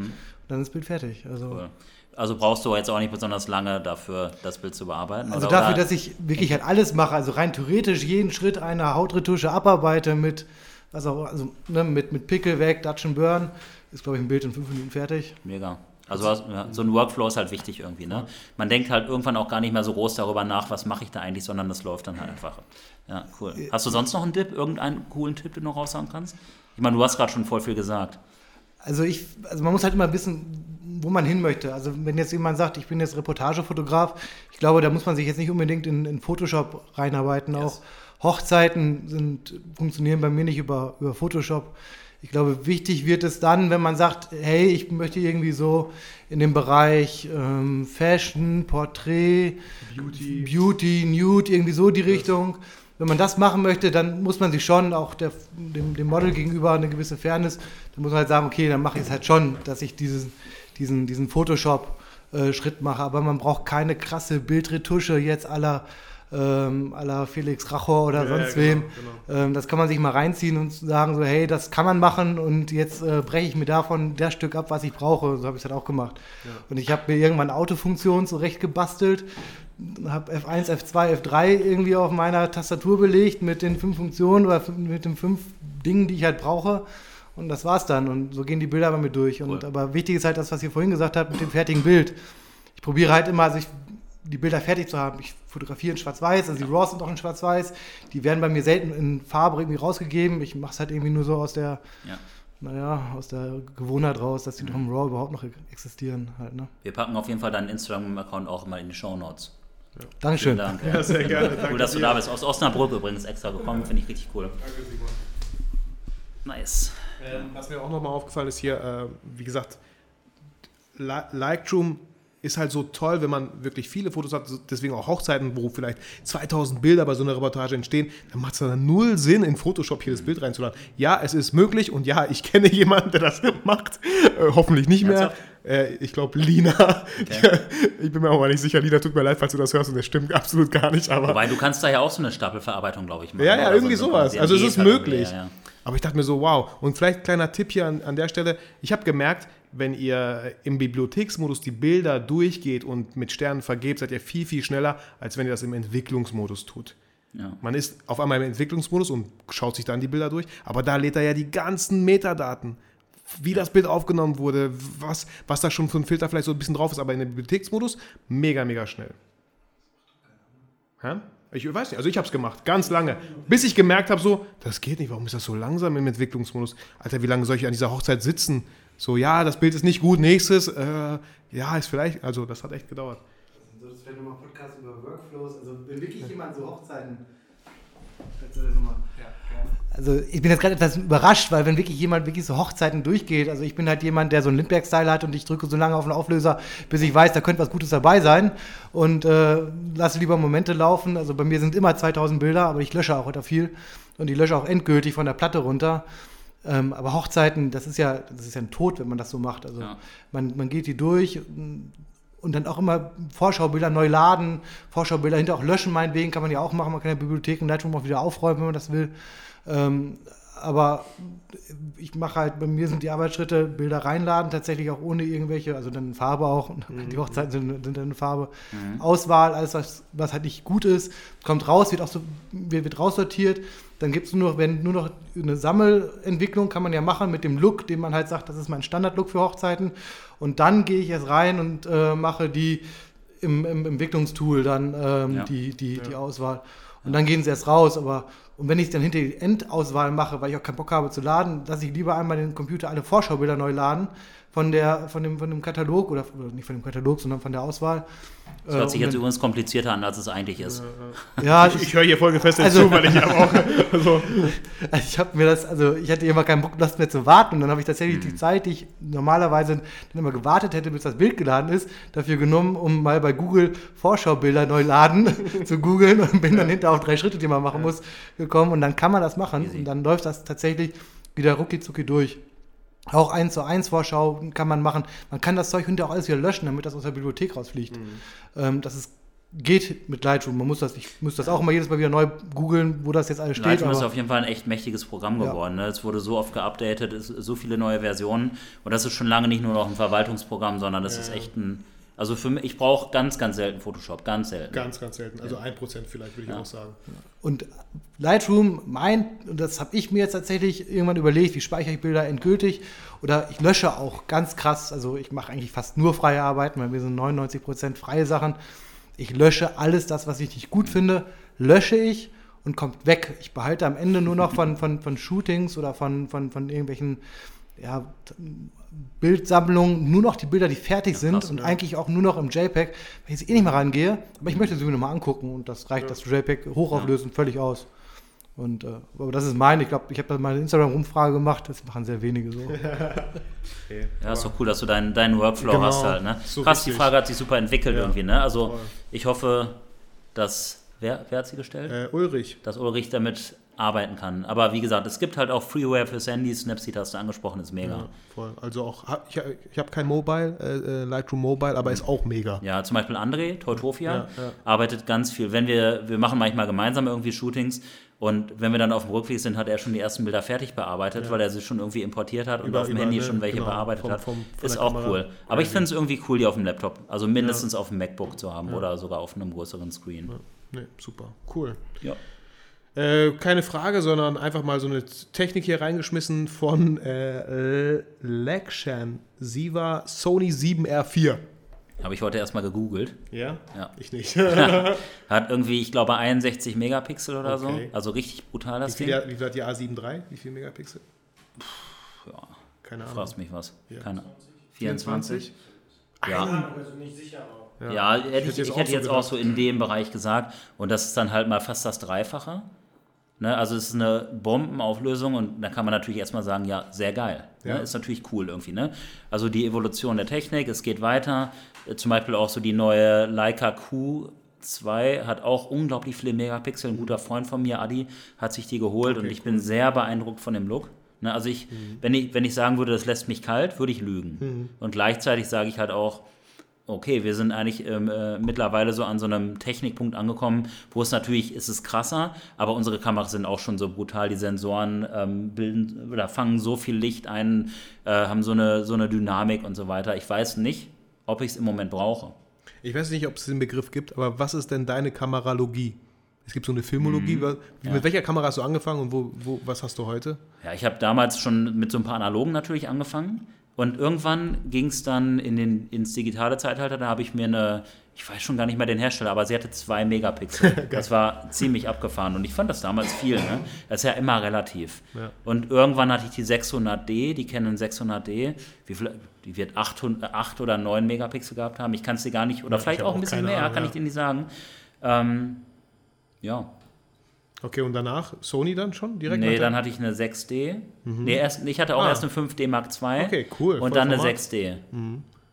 S7: dann ist das Bild fertig. Also,
S1: Cool. Also brauchst du jetzt auch nicht besonders lange dafür, das Bild zu bearbeiten?
S7: also
S1: oder,
S7: dafür, dass ich wirklich halt alles mache, also rein theoretisch jeden Schritt einer Hautretusche abarbeite mit, was auch, also ne, mit, mit Pickel weg, Dutch and Burn, ist glaube ich ein Bild in fünf Minuten fertig.
S1: Mega. Also was- ja, so ein Workflow ist halt wichtig irgendwie. Ne? Man denkt halt irgendwann auch gar nicht mehr so groß darüber nach, was mache ich da eigentlich, sondern das läuft dann halt einfach. Ja, cool. Hast du sonst noch einen Tipp, irgendeinen coolen Tipp, den du raushauen kannst? Ich meine, du hast gerade schon voll viel gesagt.
S7: Also ich, also man muss halt immer wissen, wo man hin möchte. Also wenn jetzt jemand sagt, ich bin jetzt Reportagefotograf, ich glaube, da muss man sich jetzt nicht unbedingt in, in Photoshop reinarbeiten. Auch Hochzeiten sind, funktionieren bei mir nicht über, über Photoshop. Ich glaube, wichtig wird es dann, wenn man sagt, hey, ich möchte irgendwie so in dem Bereich ähm, Fashion, Porträt,
S2: Beauty.
S7: Beauty, Nude, irgendwie so die Richtung. Wenn man das machen möchte, dann muss man sich schon auch der, dem, dem Model gegenüber eine gewisse Fairness, dann muss man halt sagen, okay, dann mache ich es halt schon, dass ich diesen, diesen, diesen Photoshop-Schritt mache. Aber man braucht keine krasse Bildretusche jetzt aller ähm, aller Felix Rachor oder
S2: Ja,
S7: sonst
S2: ja, genau,
S7: wem. Ähm, das kann man sich mal reinziehen und sagen so, hey, das kann man machen und jetzt äh, breche ich mir davon das Stück ab, was ich brauche. So habe ich es halt auch gemacht. Und ich habe mir irgendwann Autofunktion zurecht gebastelt, habe F1, F2, F3 irgendwie auf meiner Tastatur belegt mit den fünf Funktionen oder mit den fünf Dingen, die ich halt brauche. Und das war's dann. Und so gehen die Bilder bei mir durch. Und,
S1: Cool.
S7: aber wichtig ist halt das, was ihr vorhin gesagt habt, mit dem fertigen Bild. Ich probiere halt immer, also ich, die Bilder fertig zu haben. Ich fotografiere in Schwarz-Weiß, also die RAWs sind auch in Schwarz-Weiß. Die werden bei mir selten in Farbe irgendwie rausgegeben. Ich mache es halt irgendwie nur so aus der,
S1: Ja.
S7: naja, aus der Gewohnheit raus, dass die noch im RAW überhaupt noch existieren halt, ne?
S1: Wir packen auf jeden Fall deinen Instagram-Account auch mal in die Show Notes.
S7: Dankeschön.
S1: Dank.
S2: Ja, sehr gerne.
S1: Cool,
S2: Danke
S1: dass du
S2: dir.
S1: da bist. Aus Osnabrück übrigens extra gekommen, finde ich richtig cool.
S2: Danke, Simon.
S1: Nice.
S2: Ähm, was mir auch nochmal aufgefallen ist hier, äh, wie gesagt, Li- Lightroom ist halt so toll, wenn man wirklich viele Fotos hat, deswegen auch Hochzeiten, wo vielleicht 2000 Bilder bei so einer Reportage entstehen, dann macht es dann null Sinn, in Photoshop hier das Bild reinzuladen. Ja, es ist möglich und ja, ich kenne jemanden, der das macht. Äh, hoffentlich nicht mehr. Äh, ich glaube, Lina. ich bin mir auch mal nicht sicher. Lina, tut mir leid, falls du das hörst und das stimmt absolut gar nicht. Aber
S1: Wobei, du kannst da ja auch so eine Stapelverarbeitung, glaube ich, machen.
S2: Ja, ja, irgendwie
S1: so,
S2: sowas.
S1: so
S2: Also es ist möglich.
S1: Ja, ja.
S2: Aber ich dachte mir so, wow. Und vielleicht kleiner Tipp hier an, an der Stelle. Ich habe gemerkt, wenn ihr im Bibliotheksmodus die Bilder durchgeht und mit Sternen vergebt, seid ihr viel, viel schneller, als wenn ihr das im Entwicklungsmodus tut.
S1: Ja.
S2: Man ist auf einmal im Entwicklungsmodus und schaut sich dann die Bilder durch, aber da lädt er ja die ganzen Metadaten. Wie das Bild aufgenommen wurde, was, was da schon für ein Filter vielleicht so ein bisschen drauf ist, aber in dem Bibliotheksmodus mega, mega schnell. Hä? Ich weiß nicht, also ich habe es gemacht, ganz lange. Bis ich gemerkt habe, so, das geht nicht, warum ist das so langsam im Entwicklungsmodus? Alter, wie lange soll ich an dieser Hochzeit sitzen? So, ja, das Bild ist nicht gut, nächstes, äh, ja, ist vielleicht, also das hat echt gedauert.
S7: So, das wäre nochmal Podcast über Workflows. Also, wenn wirklich jemand so Hochzeiten. Also, ich bin jetzt gerade etwas überrascht, weil wenn wirklich jemand wirklich so Hochzeiten durchgeht, also ich bin halt jemand, der so einen Lindbergh-Style hat und ich drücke so lange auf den Auflöser, bis ich weiß, da könnte was Gutes dabei sein und äh, lasse lieber Momente laufen. Also bei mir sind immer 2000 Bilder, aber ich lösche auch heute viel und ich lösche auch endgültig von der Platte runter. Ähm, aber Hochzeiten, das ist ja, das ist ja ein Tod, wenn man das so macht. Also
S1: Ja.
S7: man, man geht die durch und dann auch immer Vorschaubilder neu laden, Vorschaubilder hinter auch löschen, meinetwegen kann man ja auch machen. Man kann ja Bibliotheken und Lightroom auch wieder aufräumen, wenn man das will. Ähm, aber ich mache halt, bei mir sind die Arbeitsschritte Bilder reinladen, tatsächlich auch ohne irgendwelche, also dann Farbe auch, die Hochzeiten sind, sind dann eine Farbe. Auswahl, alles, was, was halt nicht gut ist, kommt raus, wird auch so, wird, wird raussortiert. Dann gibt es nur noch, wenn nur noch eine Sammelentwicklung kann man ja machen mit dem Look, den man halt sagt, das ist mein Standardlook für Hochzeiten. Und dann gehe ich erst rein und äh, mache die im, im Entwicklungstool dann ähm,
S1: Ja.
S7: die, die, die Auswahl. Und dann gehen sie erst raus, aber und wenn ich dann hinter die Endauswahl mache, weil ich auch keinen Bock habe zu laden, lasse ich lieber einmal den Computer alle Vorschaubilder neu laden von, der, von, dem, von dem Katalog oder, oder nicht von dem Katalog, sondern von der Auswahl.
S1: Das hört sich
S7: Äh,
S1: jetzt
S7: und
S1: übrigens komplizierter an, als es eigentlich ist.
S7: dann- ja,
S2: Ich, ich höre hier folgefest
S7: Also-
S2: zu, weil ich habe auch, also,
S7: Also ich habe mir das, also ich hatte immer keinen Bock, Lust mehr zu warten. Und dann habe ich tatsächlich
S1: Mhm.
S7: die Zeit, die ich normalerweise dann immer gewartet hätte, bis das Bild geladen ist, dafür genommen, um mal bei Google Vorschaubilder neu laden zu googeln und bin dann hinter auf drei Schritte, die man machen muss, gekommen. Und dann kann man das machen.
S1: Easy.
S7: Und dann läuft das tatsächlich wieder rucki zucki durch. Auch 1 zu 1 Vorschau kann man machen. Man kann das Zeug hinterher auch alles wieder löschen, damit das aus der Bibliothek rausfliegt.
S1: Mhm.
S7: Ähm, das ist, geht mit Lightroom. Man muss das, ich muss das auch immer jedes Mal wieder neu googeln, wo das jetzt alles steht.
S1: Lightroom ist auf jeden Fall ein echt mächtiges Programm
S7: Ja.
S1: geworden. Ne? Es wurde so oft geupdatet, so viele neue Versionen. Und das ist schon lange nicht nur noch ein Verwaltungsprogramm, sondern das ist echt ein. Also für mich, ich brauche ganz, ganz selten Photoshop, ganz selten.
S2: ganz, ganz selten. Also 1% vielleicht, würde ich auch sagen.
S7: Und Lightroom meint, und das habe ich mir jetzt tatsächlich irgendwann überlegt, wie speichere ich Bilder endgültig oder ich lösche auch ganz krass, also ich mache eigentlich fast nur freie Arbeiten, weil wir sind 99% freie Sachen. Ich lösche alles das, was ich nicht gut finde, lösche ich und kommt weg. Ich behalte am Ende nur noch von, von, von Shootings oder von, von, von irgendwelchen ja, Bildsammlungen nur noch die Bilder, die fertig sind
S1: krass,
S7: und
S1: ja.
S7: eigentlich auch nur noch im JPEG, weil ich jetzt eh nicht mehr rangehe, aber ich möchte sie mir nochmal angucken und das reicht das JPEG hochauflösend völlig aus. Und, äh, aber das ist meine, ich glaube, ich habe da mal eine Instagram-Umfrage gemacht, das machen sehr wenige so.
S1: Ja, ist doch cool, dass du deinen, deinen Workflow
S2: Genau,
S1: hast halt. Ne?
S2: so
S1: Krass, die
S2: richtig.
S1: Frage hat sich super entwickelt
S2: Ja,
S1: irgendwie. Ne? Also
S2: voll.
S1: ich hoffe, dass Wer, wer hat sie gestellt?
S2: Äh, Ulrich.
S1: Dass Ulrich damit arbeiten kann. Aber wie gesagt, es gibt halt auch Freeware fürs Handy. Snapseed hast du angesprochen, ist mega.
S2: Ja, voll. Also auch, ich, ich habe kein Mobile, äh, äh, Lightroom Mobile, aber ist auch mega.
S1: Ja, zum Beispiel André, Teutofia,
S2: Ja, ja.
S1: arbeitet ganz viel. Wenn wir, wir machen manchmal gemeinsam irgendwie Shootings und wenn wir dann auf dem Rückweg sind, hat er schon die ersten Bilder fertig bearbeitet, weil er sie schon irgendwie importiert hat und
S2: Über-
S1: auf dem Handy
S2: ne?
S1: schon welche
S2: Genau,
S1: bearbeitet
S2: vom-
S1: hat.
S2: vom- von
S1: ist auch
S2: Kamera.
S1: cool. Aber ich finde es irgendwie cool, die auf dem Laptop, also mindestens auf dem MacBook zu haben oder sogar auf einem größeren Screen.
S2: Ne, super. Cool.
S1: Ja.
S2: Äh, keine Frage, sondern einfach mal so eine Technik hier reingeschmissen von äh, Lekshan Siva Sony 7R4.
S1: Habe ich heute erstmal gegoogelt.
S2: Ja?
S1: Ja.
S2: Ich nicht.
S1: Hat irgendwie, ich glaube, 61 Megapixel oder
S2: Okay.
S1: so. Also richtig brutal
S2: wie,
S1: das
S2: viel,
S1: Ding.
S2: wie viel hat die A7 III? Wie viel Megapixel?
S1: Ja,
S2: Keine Ahnung.
S1: fragst mich was.
S2: Ja.
S1: Keine 24?
S2: 24?
S1: Ja.
S6: Also nicht sicher, aber.
S1: Ja, hätte ich,
S2: hätte
S1: ich
S2: jetzt
S1: hätte
S2: auch so
S1: jetzt auch
S2: gedacht.
S1: so in dem Bereich gesagt. Und das ist dann halt mal fast das Dreifache. Ne? Also es ist eine Bombenauflösung und da kann man natürlich erstmal sagen, ja, sehr geil.
S2: Ja.
S1: Ne? Ist natürlich cool irgendwie. Ne? Also die Evolution der Technik, es geht weiter. Äh, Zum Beispiel auch so die neue Leica Q2 hat auch unglaublich viele Megapixel. Ein guter Freund von mir, Adi, hat sich die geholt und ich bin sehr beeindruckt von dem Look. Ne? Also ich, wenn ich, wenn ich sagen würde, das lässt mich kalt, würde ich lügen. Und gleichzeitig sage ich halt auch, okay, wir sind eigentlich ähm, äh, mittlerweile so an so einem Technikpunkt angekommen, wo es natürlich ist es krasser, aber unsere Kameras sind auch schon so brutal. Die Sensoren ähm, bilden oder fangen so viel Licht ein, äh, haben so eine, so eine Dynamik und so weiter. Ich weiß nicht, ob ich es im Moment brauche.
S2: Ich weiß nicht, ob es den Begriff gibt, aber was ist denn deine Kameralogie? Es gibt so eine Filmologie. wa- Mit welcher Kamera hast du angefangen und wo, wo, was hast du heute?
S1: Ja, ich habe damals schon mit so ein paar Analogen natürlich angefangen. Und irgendwann ging es dann in den, ins digitale Zeitalter. Da habe ich mir eine, ich weiß schon gar nicht mehr den Hersteller, aber sie hatte zwei Megapixel. das war ziemlich abgefahren. Und ich fand das damals viel. Ne? Das ist ja immer relativ.
S2: Ja.
S1: Und irgendwann hatte ich die 600D, die Canon 600D. Wie viel, die wird 800, 8 oder 9 Megapixel gehabt haben. Ich kann es dir gar nicht, oder
S2: ich
S1: vielleicht auch ein bisschen mehr,
S2: Ahnung,
S1: kann
S2: ja.
S1: ich dir nicht sagen. Ähm, ja,
S2: Okay, und danach Sony dann schon direkt?
S1: Nee, dann hatte ich eine 6D. Nee, erst, ich hatte auch
S2: Ah.
S1: erst eine 5D Mark II.
S2: Okay, cool,
S1: Und dann eine
S2: Vollformat.
S1: 6D.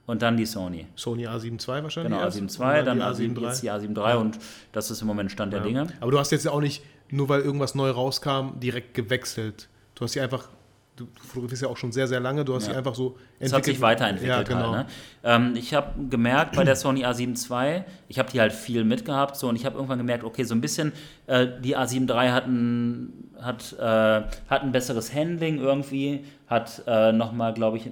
S1: Und dann die Sony.
S2: Sony A7 II wahrscheinlich.
S1: Genau,
S2: erst,
S1: A7 II, dann
S2: die
S1: A7,
S2: A7
S1: jetzt die
S2: III.
S1: A7 III und das ist im Moment Stand der Dinge.
S2: Aber du hast jetzt ja auch nicht, nur weil irgendwas neu rauskam, direkt gewechselt. Du hast sie einfach, du, du fotografierst ja auch schon sehr, sehr lange, du hast sie
S1: Ja.
S2: einfach so
S1: Es hat sich weiterentwickelt
S2: Ja, genau.
S1: halt. Ne? Ähm, ich habe gemerkt bei der Sony A7 II, ich habe die halt viel mitgehabt so, und ich habe irgendwann gemerkt, okay, so ein bisschen, äh, die A7 III hat ein, hat, äh, hat ein besseres Handling irgendwie, hat äh, nochmal, glaube ich,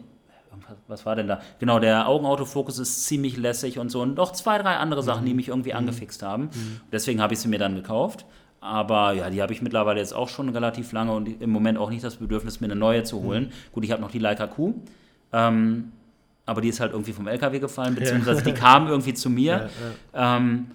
S1: was war denn da? Genau, der Augenautofokus ist ziemlich lässig und so und noch zwei, drei andere Sachen, die mich irgendwie angefixt haben. Deswegen habe ich sie mir dann gekauft. Aber ja, die habe ich mittlerweile jetzt auch schon relativ lange und im Moment auch nicht das Bedürfnis, mir eine neue zu holen. Gut, ich habe noch die Leica Q. Ähm, aber die ist halt irgendwie vom LKW gefallen, beziehungsweise die kam irgendwie zu mir. Ähm,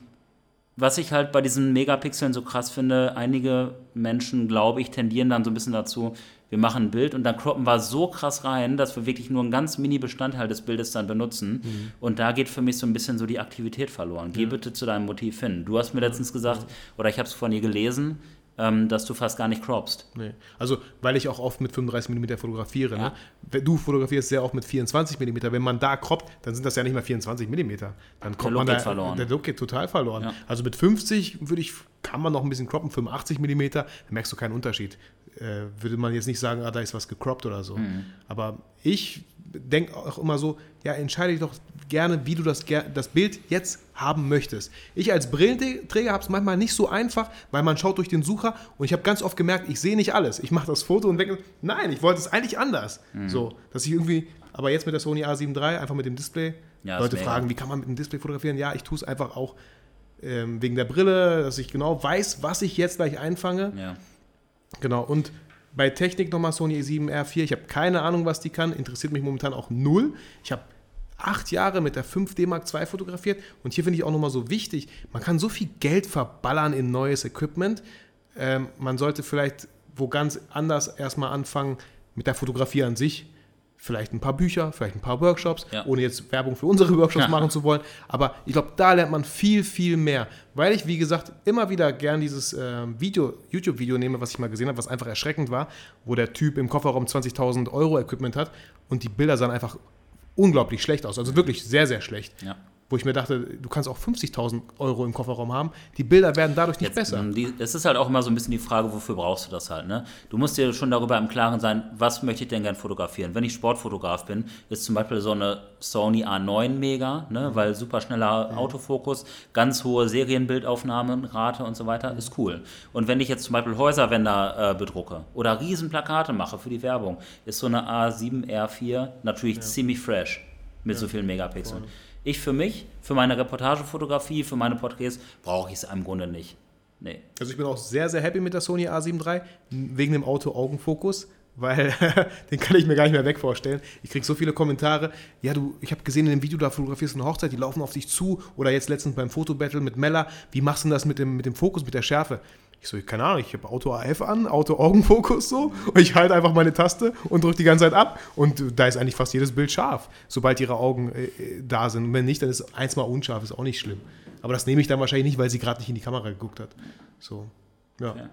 S1: was ich halt bei diesen Megapixeln so krass finde, einige Menschen, glaube ich, tendieren dann so ein bisschen dazu, wir machen ein Bild und dann croppen wir so krass rein, dass wir wirklich nur einen ganz mini Bestandteil des Bildes dann benutzen. Und da geht für mich so ein bisschen so die Aktivität verloren. Geh bitte zu deinem Motiv hin. Du hast mir letztens gesagt, oder ich habe es von dir gelesen, ähm, dass du fast gar nicht croppst.
S2: Nee. Also, weil ich auch oft mit 35 mm fotografiere.
S1: Ja.
S2: Ne? Du fotografierst sehr oft mit 24 mm. Wenn man da croppt, dann sind das ja nicht mal 24 mm. Dann croppt
S1: Look
S2: man da,
S1: geht verloren.
S2: Der Look geht total verloren.
S1: Ja.
S2: Also mit 50 würde ich, kann man noch ein bisschen croppen, 85 mm, dann merkst du keinen Unterschied. Äh, würde man jetzt nicht sagen, ah, da ist was gecroppt oder so.
S1: Mhm.
S2: Aber ich denke auch immer so, ja, entscheide dich doch gerne, wie du das, das Bild jetzt haben möchtest. Ich als Brillenträger habe es manchmal nicht so einfach, weil man schaut durch den Sucher und ich habe ganz oft gemerkt, ich sehe nicht alles. Ich mache das Foto und denke, nein, ich wollte es eigentlich anders.
S1: Mhm.
S2: So, dass ich irgendwie, aber jetzt mit der Sony A7 III, einfach mit dem Display,
S1: Ja,
S2: Leute fragen, wie kann man mit dem Display fotografieren? Ja, ich tue es einfach auch ähm, wegen der Brille, dass ich genau weiß, was ich jetzt gleich einfange.
S1: Ja.
S2: Genau, und bei Technik nochmal Sony E7R4. Ich habe keine Ahnung, was die kann. Interessiert mich momentan auch null. Ich habe acht Jahre mit der 5D Mark II fotografiert. Und hier finde ich auch nochmal so wichtig, man kann so viel Geld verballern in neues Equipment. Ähm, man sollte vielleicht wo ganz anders erstmal anfangen mit der Fotografie an sich. Vielleicht ein paar Bücher, vielleicht ein paar Workshops,
S1: Ja.
S2: ohne jetzt Werbung für unsere Workshops
S1: Ja.
S2: machen zu wollen. Aber ich glaube, da lernt man viel, viel mehr. Weil ich, wie gesagt, immer wieder gern dieses ähm, Video, YouTube-Video nehme, was ich mal gesehen habe, was einfach erschreckend war, wo der Typ im Kofferraum 20.000 Euro Equipment hat und die Bilder sahen einfach unglaublich schlecht aus. Also wirklich sehr, sehr schlecht.
S1: Ja.
S2: Wo ich mir dachte, du kannst auch 50.000 Euro im Kofferraum haben. Die Bilder werden dadurch nicht
S1: Jetzt,
S2: besser.
S1: ähm, Die, es ist halt auch immer so ein bisschen die Frage, wofür brauchst du das halt, ne? Du musst dir schon darüber im Klaren sein, was möchte ich denn gern fotografieren. Wenn ich Sportfotograf bin, ist zum Beispiel so eine Sony A9 mega, ne? Weil super schneller Autofokus, ganz hohe Serienbildaufnahmenrate und so weiter, ist cool. Und wenn ich jetzt zum Beispiel Häuserwände äh, bedrucke oder Riesenplakate mache für die Werbung, ist so eine A7 R4 natürlich ziemlich fresh mit so vielen Megapixeln. Ich für mich, für meine Reportagefotografie, für meine Porträts, brauche ich es im Grunde nicht. Nee.
S2: Also ich bin auch sehr, sehr happy mit der Sony A7 III, wegen dem Auto-Augenfokus, weil den kann ich mir gar nicht mehr weg vorstellen. Ich kriege so viele Kommentare, ja du, ich habe gesehen in dem Video, da fotografierst du eine Hochzeit, die laufen auf dich zu oder jetzt letztens beim Fotobattle mit Mella, wie machst du denn das mit dem, mit dem Fokus, mit der Schärfe? Ich so, keine Ahnung, ich habe Auto AF an, Auto-Augenfokus so und ich halte einfach meine Taste und drücke die ganze Zeit ab und da ist eigentlich fast jedes Bild scharf, sobald ihre Augen äh, da sind. Und wenn nicht, dann ist eins mal unscharf, ist auch nicht schlimm. Aber das nehme ich dann wahrscheinlich nicht, weil sie gerade nicht in die Kamera geguckt hat. So, ja.
S1: Ja.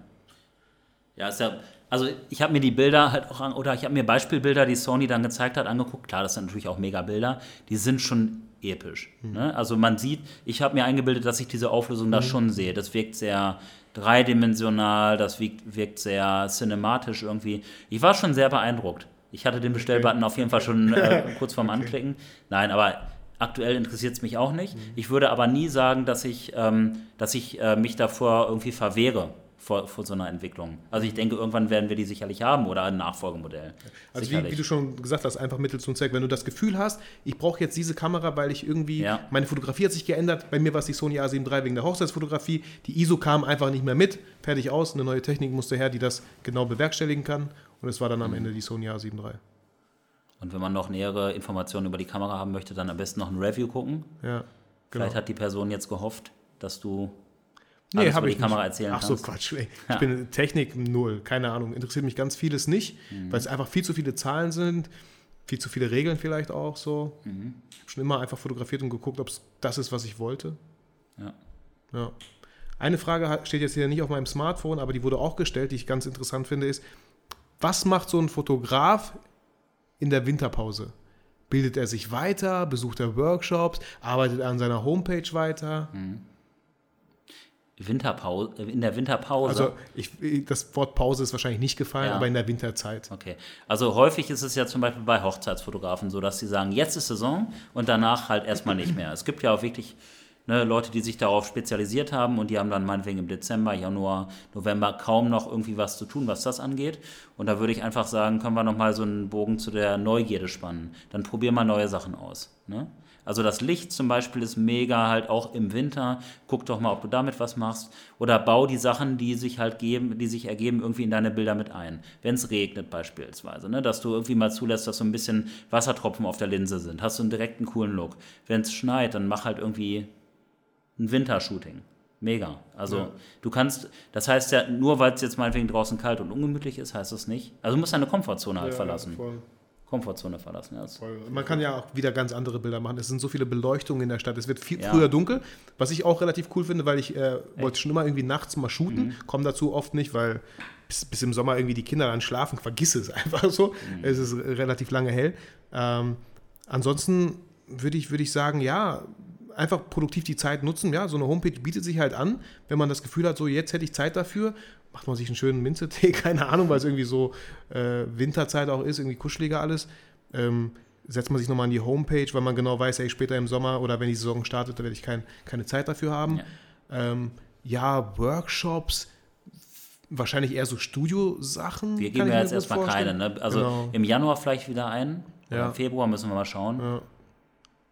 S1: Ja, ist ja, also ich habe mir die Bilder halt auch an, oder ich habe mir Beispielbilder, die Sony dann gezeigt hat, angeguckt. Klar, das sind natürlich auch mega Bilder. Die sind schon episch. Ne? Also man sieht, ich habe mir eingebildet, dass ich diese Auflösung da schon sehe. Das wirkt sehr dreidimensional, das wirkt, wirkt sehr cinematisch irgendwie. Ich war schon sehr beeindruckt. Ich hatte den Bestellbutton auf jeden Fall schon äh, kurz vorm Anklicken. Nein, aber aktuell interessiert es mich auch nicht. Ich würde aber nie sagen, dass ich, ähm, dass ich äh, mich davor irgendwie verwehre vor, vor so einer Entwicklung. Also ich denke, irgendwann werden wir die sicherlich haben oder ein Nachfolgemodell.
S2: Also wie, wie du schon gesagt hast, einfach Mittel zum Zweck. Wenn du das Gefühl hast, ich brauche jetzt diese Kamera, weil ich irgendwie,
S1: Ja.
S2: meine Fotografie hat sich geändert. Bei mir war es die Sony A7 III wegen der Hochzeitsfotografie. Die ISO kam einfach nicht mehr mit. Fertig aus. Eine neue Technik musste her, die das genau bewerkstelligen kann. Und es war dann am Ende die Sony A7 III.
S1: Und wenn man noch nähere Informationen über die Kamera haben möchte, dann am besten noch ein Review gucken.
S2: Ja, genau.
S1: Vielleicht hat die Person jetzt gehofft, dass du
S2: Nee, habe ich
S1: die Kamera
S2: nicht.
S1: erzählen
S2: Ach so,
S1: kannst.
S2: Quatsch. Ey. Ich
S1: Ja.
S2: bin Technik null, keine Ahnung. Interessiert mich ganz vieles nicht,
S1: Mhm.
S2: weil es einfach viel zu viele Zahlen sind, viel zu viele Regeln vielleicht auch so.
S1: Mhm.
S2: Ich habe schon immer einfach fotografiert und geguckt, ob es das ist, was ich wollte.
S1: Ja.
S2: Ja. Eine Frage steht jetzt hier nicht auf meinem Smartphone, aber die wurde auch gestellt, die ich ganz interessant finde, ist, was macht so ein Fotograf in der Winterpause? Bildet er sich weiter, besucht er Workshops, arbeitet er an seiner Homepage weiter?
S1: Mhm. Winterpause, äh, in der Winterpause.
S2: Also ich, das Wort Pause ist wahrscheinlich nicht gefallen,
S1: Ja.
S2: aber in der Winterzeit.
S1: Okay. Also häufig ist es ja zum Beispiel bei Hochzeitsfotografen so, dass sie sagen, jetzt ist Saison und danach halt erstmal nicht mehr. Es gibt ja auch wirklich ne, Leute, die sich darauf spezialisiert haben und die haben dann meinetwegen im Dezember, Januar, November kaum noch irgendwie was zu tun, was das angeht. Und da würde ich einfach sagen, können wir nochmal so einen Bogen zu der Neugierde spannen. Dann probier mal neue Sachen aus. Ne? Also das Licht zum Beispiel ist mega halt auch im Winter. Guck doch mal, ob du damit was machst. Oder bau die Sachen, die sich halt geben, die sich ergeben, irgendwie in deine Bilder mit ein. Wenn es regnet beispielsweise, ne? dass du irgendwie mal zulässt, dass so ein bisschen Wassertropfen auf der Linse sind. Hast du einen direkten coolen Look. Wenn es schneit, dann mach halt irgendwie ein Wintershooting. Mega. Also
S2: Ja.
S1: du kannst, das heißt ja, nur weil es jetzt meinetwegen draußen kalt und ungemütlich ist, heißt das nicht. Also du musst deine Komfortzone halt verlassen.
S2: voll,
S1: Komfortzone verlassen. Ja.
S2: Man kann ja auch wieder ganz andere Bilder machen. Es sind so viele Beleuchtungen in der Stadt. Es wird viel
S1: Ja.
S2: früher dunkel, was ich auch relativ cool finde, weil ich äh, wollte schon immer irgendwie nachts mal shooten, komme dazu oft nicht, weil bis, bis im Sommer irgendwie die Kinder dann schlafen. Vergiss es einfach so. Es ist relativ lange hell. Ähm, ansonsten würde ich, würde ich sagen, ja, einfach produktiv die Zeit nutzen. Ja, so eine Homepage bietet sich halt an, wenn man das Gefühl hat, so jetzt hätte ich Zeit dafür, macht man sich einen schönen Minzetee, keine Ahnung, weil es irgendwie so äh, Winterzeit auch ist, irgendwie kuscheliger alles. Ähm, setzt man sich nochmal an die Homepage, weil man genau weiß, ey, später im Sommer oder wenn die Saison startet, da werde ich kein, keine Zeit dafür haben. Ja, ähm, ja Workshops, wahrscheinlich eher so Studiosachen.
S1: Wir geben ja jetzt erstmal keine. Ne? Also
S2: Genau.
S1: im Januar vielleicht wieder ein.
S2: Ja.
S1: Im Februar müssen wir mal schauen.
S2: Ja.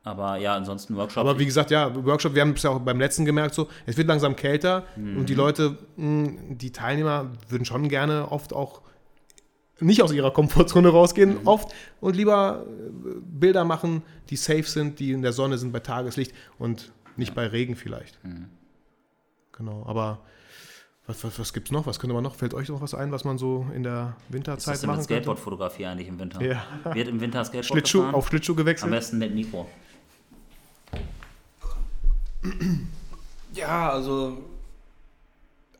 S1: Aber ja, ansonsten Workshop.
S2: Aber wie gesagt, ja, Workshop, wir haben es ja auch beim letzten gemerkt, so, es wird langsam kälter und die Leute, mh, die Teilnehmer würden schon gerne oft auch nicht aus ihrer Komfortzone rausgehen, oft und lieber äh, Bilder machen, die safe sind, die in der Sonne sind, bei Tageslicht und nicht bei Regen vielleicht. Genau, aber was, was, was gibt es noch? Was könnte man noch? Fällt euch noch was ein, was man so in der
S1: ist
S2: Winterzeit
S1: das denn mit? Skateboardfotografie eigentlich im Winter?
S2: Ja.
S1: Wird im Winter Skateboard
S2: Schlittschuh,
S1: gefahren?
S2: auf Schlittschuh
S1: Am
S2: gewechselt?
S1: besten mit Mikro.
S5: Ja, also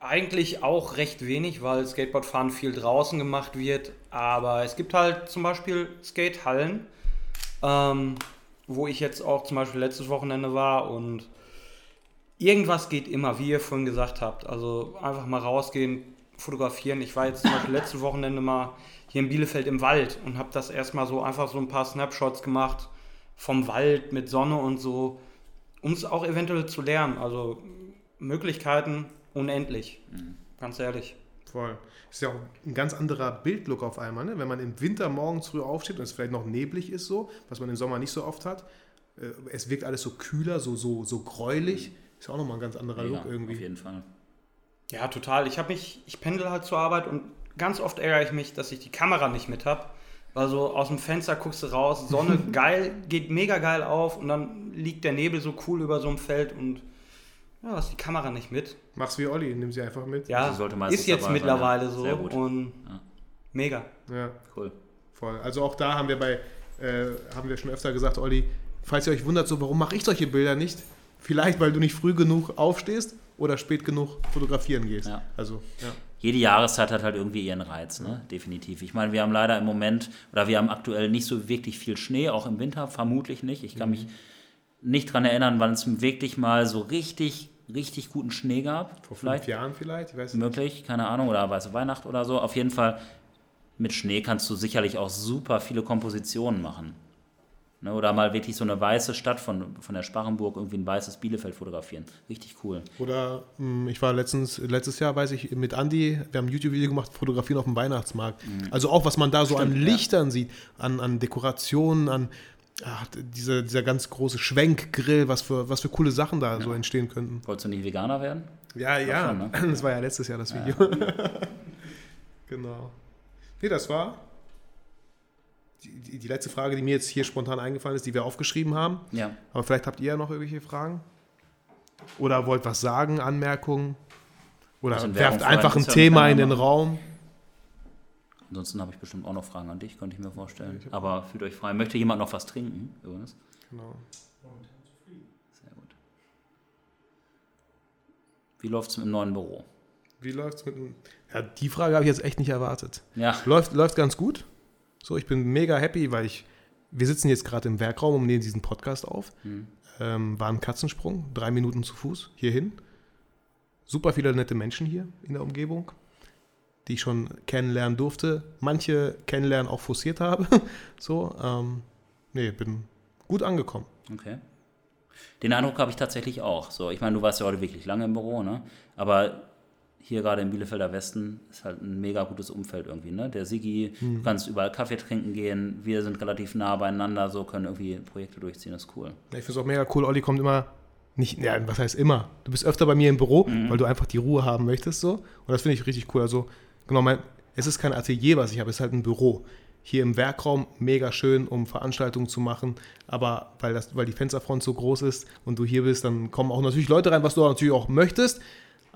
S5: eigentlich auch recht wenig, weil Skateboardfahren viel draußen gemacht wird. Aber es gibt halt zum Beispiel Skatehallen, ähm, wo ich jetzt auch zum Beispiel letztes Wochenende war und irgendwas geht immer, wie ihr vorhin gesagt habt. Also einfach mal rausgehen, fotografieren. Ich war jetzt zum Beispiel letztes Wochenende mal hier in Bielefeld im Wald und habe das erstmal so einfach so ein paar Snapshots gemacht vom Wald mit Sonne und so, um es auch eventuell zu lernen. Also Möglichkeiten unendlich, ganz ehrlich.
S2: Voll. Ist ja auch ein ganz anderer Bildlook auf einmal, ne? wenn man im Winter morgens früh aufsteht und es vielleicht noch neblig ist, so, was man im Sommer nicht so oft hat. Äh, Es wirkt alles so kühler, so, so, so gräulich. Ist ja auch nochmal ein ganz anderer
S1: Ja,
S2: Look
S1: Auf
S2: irgendwie.
S1: jeden Fall.
S5: Ja, total. Ich habe mich, ich pendel halt zur Arbeit und ganz oft ärgere ich mich, dass ich die Kamera nicht mit habe. Weil so aus dem Fenster guckst du raus, Sonne geil, geht mega geil auf und dann liegt der Nebel so cool über so einem Feld und ja, hast die Kamera nicht mit.
S2: Mach's wie Olli, nimm sie einfach mit.
S5: Ja,
S1: Sie sollte meistens
S5: ist jetzt
S1: dabei sein,
S5: mittlerweile
S1: ja.
S5: so
S1: Sehr gut.
S5: und
S1: Ja.
S5: mega.
S2: Ja,
S1: Cool.
S2: voll. Also auch da haben wir bei, äh, haben wir schon öfter gesagt, Olli, falls ihr euch wundert, so, warum mache ich solche Bilder nicht? Vielleicht, weil du nicht früh genug aufstehst oder spät genug fotografieren gehst.
S1: Ja.
S2: Also, ja.
S1: Jede Jahreszeit hat halt irgendwie ihren Reiz, ne? Definitiv. Ich meine, wir haben leider im Moment, oder wir haben aktuell nicht so wirklich viel Schnee, auch im Winter vermutlich nicht. Ich kann mich nicht dran erinnern, wann es wirklich mal so richtig, richtig guten Schnee gab.
S2: Vor
S1: Vielleicht.
S2: fünf Jahren vielleicht, ich weiß nicht.
S1: möglich, keine Ahnung, oder weiße Weihnacht oder so. Auf jeden Fall mit Schnee kannst du sicherlich auch super viele Kompositionen machen. Ne, oder mal wirklich so eine weiße Stadt von, von der Sparrenburg, irgendwie ein weißes Bielefeld fotografieren. Richtig cool.
S2: Oder mh, ich war letztens, letztes Jahr, weiß ich, mit Andy, wir haben ein YouTube-Video gemacht, fotografieren auf dem Weihnachtsmarkt. Also auch, was man da so an
S1: Mhm. Stimmt, ja.
S2: Lichtern sieht, an, an Dekorationen, an ach, dieser, dieser ganz große Schwenkgrill, was für, was für coole Sachen da so entstehen könnten.
S1: Wolltest du nicht Veganer werden?
S2: Ja, ja,
S1: schon, ne?
S2: das war ja letztes Jahr das Video. genau. Nee, das war die, die, letzte Frage, die mir jetzt hier spontan eingefallen ist, die wir aufgeschrieben haben.
S1: Ja.
S2: Aber vielleicht habt ihr ja noch irgendwelche Fragen? Oder wollt was sagen, Anmerkungen? Oder
S1: Bisschen
S2: werft einfach ein Thema in den. Raum.
S1: Ansonsten habe ich bestimmt auch noch Fragen an dich, könnte ich mir vorstellen. Aber fühlt euch frei. Möchte jemand noch was trinken? Übrigens?
S2: Genau.
S1: Sehr gut. Wie läuft es im neuen Büro?
S2: Wie läuft's mit dem. Ja, die Frage habe ich jetzt echt nicht erwartet.
S1: Ja,
S2: Läuft, läuft ganz gut. So, ich bin mega happy, weil ich. Wir sitzen jetzt gerade im Werkraum und nehmen diesen Podcast auf. Ähm, war ein Katzensprung, drei Minuten zu Fuß hierhin. Super viele nette Menschen hier in der Umgebung, die ich schon kennenlernen durfte. Manche kennenlernen auch forciert habe. so, ähm, nee, bin gut angekommen.
S1: okay. Den Eindruck habe ich tatsächlich auch. So, ich meine, du warst ja heute wirklich lange im Büro, ne? Aber hier gerade im Bielefelder Westen ist halt ein mega gutes Umfeld irgendwie, ne? Der Sigi, du kannst überall Kaffee trinken gehen, wir sind relativ nah beieinander, so können irgendwie Projekte durchziehen, das ist cool.
S2: Ich finde es auch mega cool. Olli kommt immer, nicht, ja, was heißt immer? Du bist öfter bei mir im Büro, weil du einfach die Ruhe haben möchtest. so. Und das finde ich richtig cool. Also, genau, mein, es ist kein Atelier, was ich habe, es ist halt ein Büro. Hier im Werkraum mega schön, um Veranstaltungen zu machen. Aber weil, das, weil die Fensterfront so groß ist und du hier bist, dann kommen auch natürlich Leute rein, was du natürlich auch möchtest.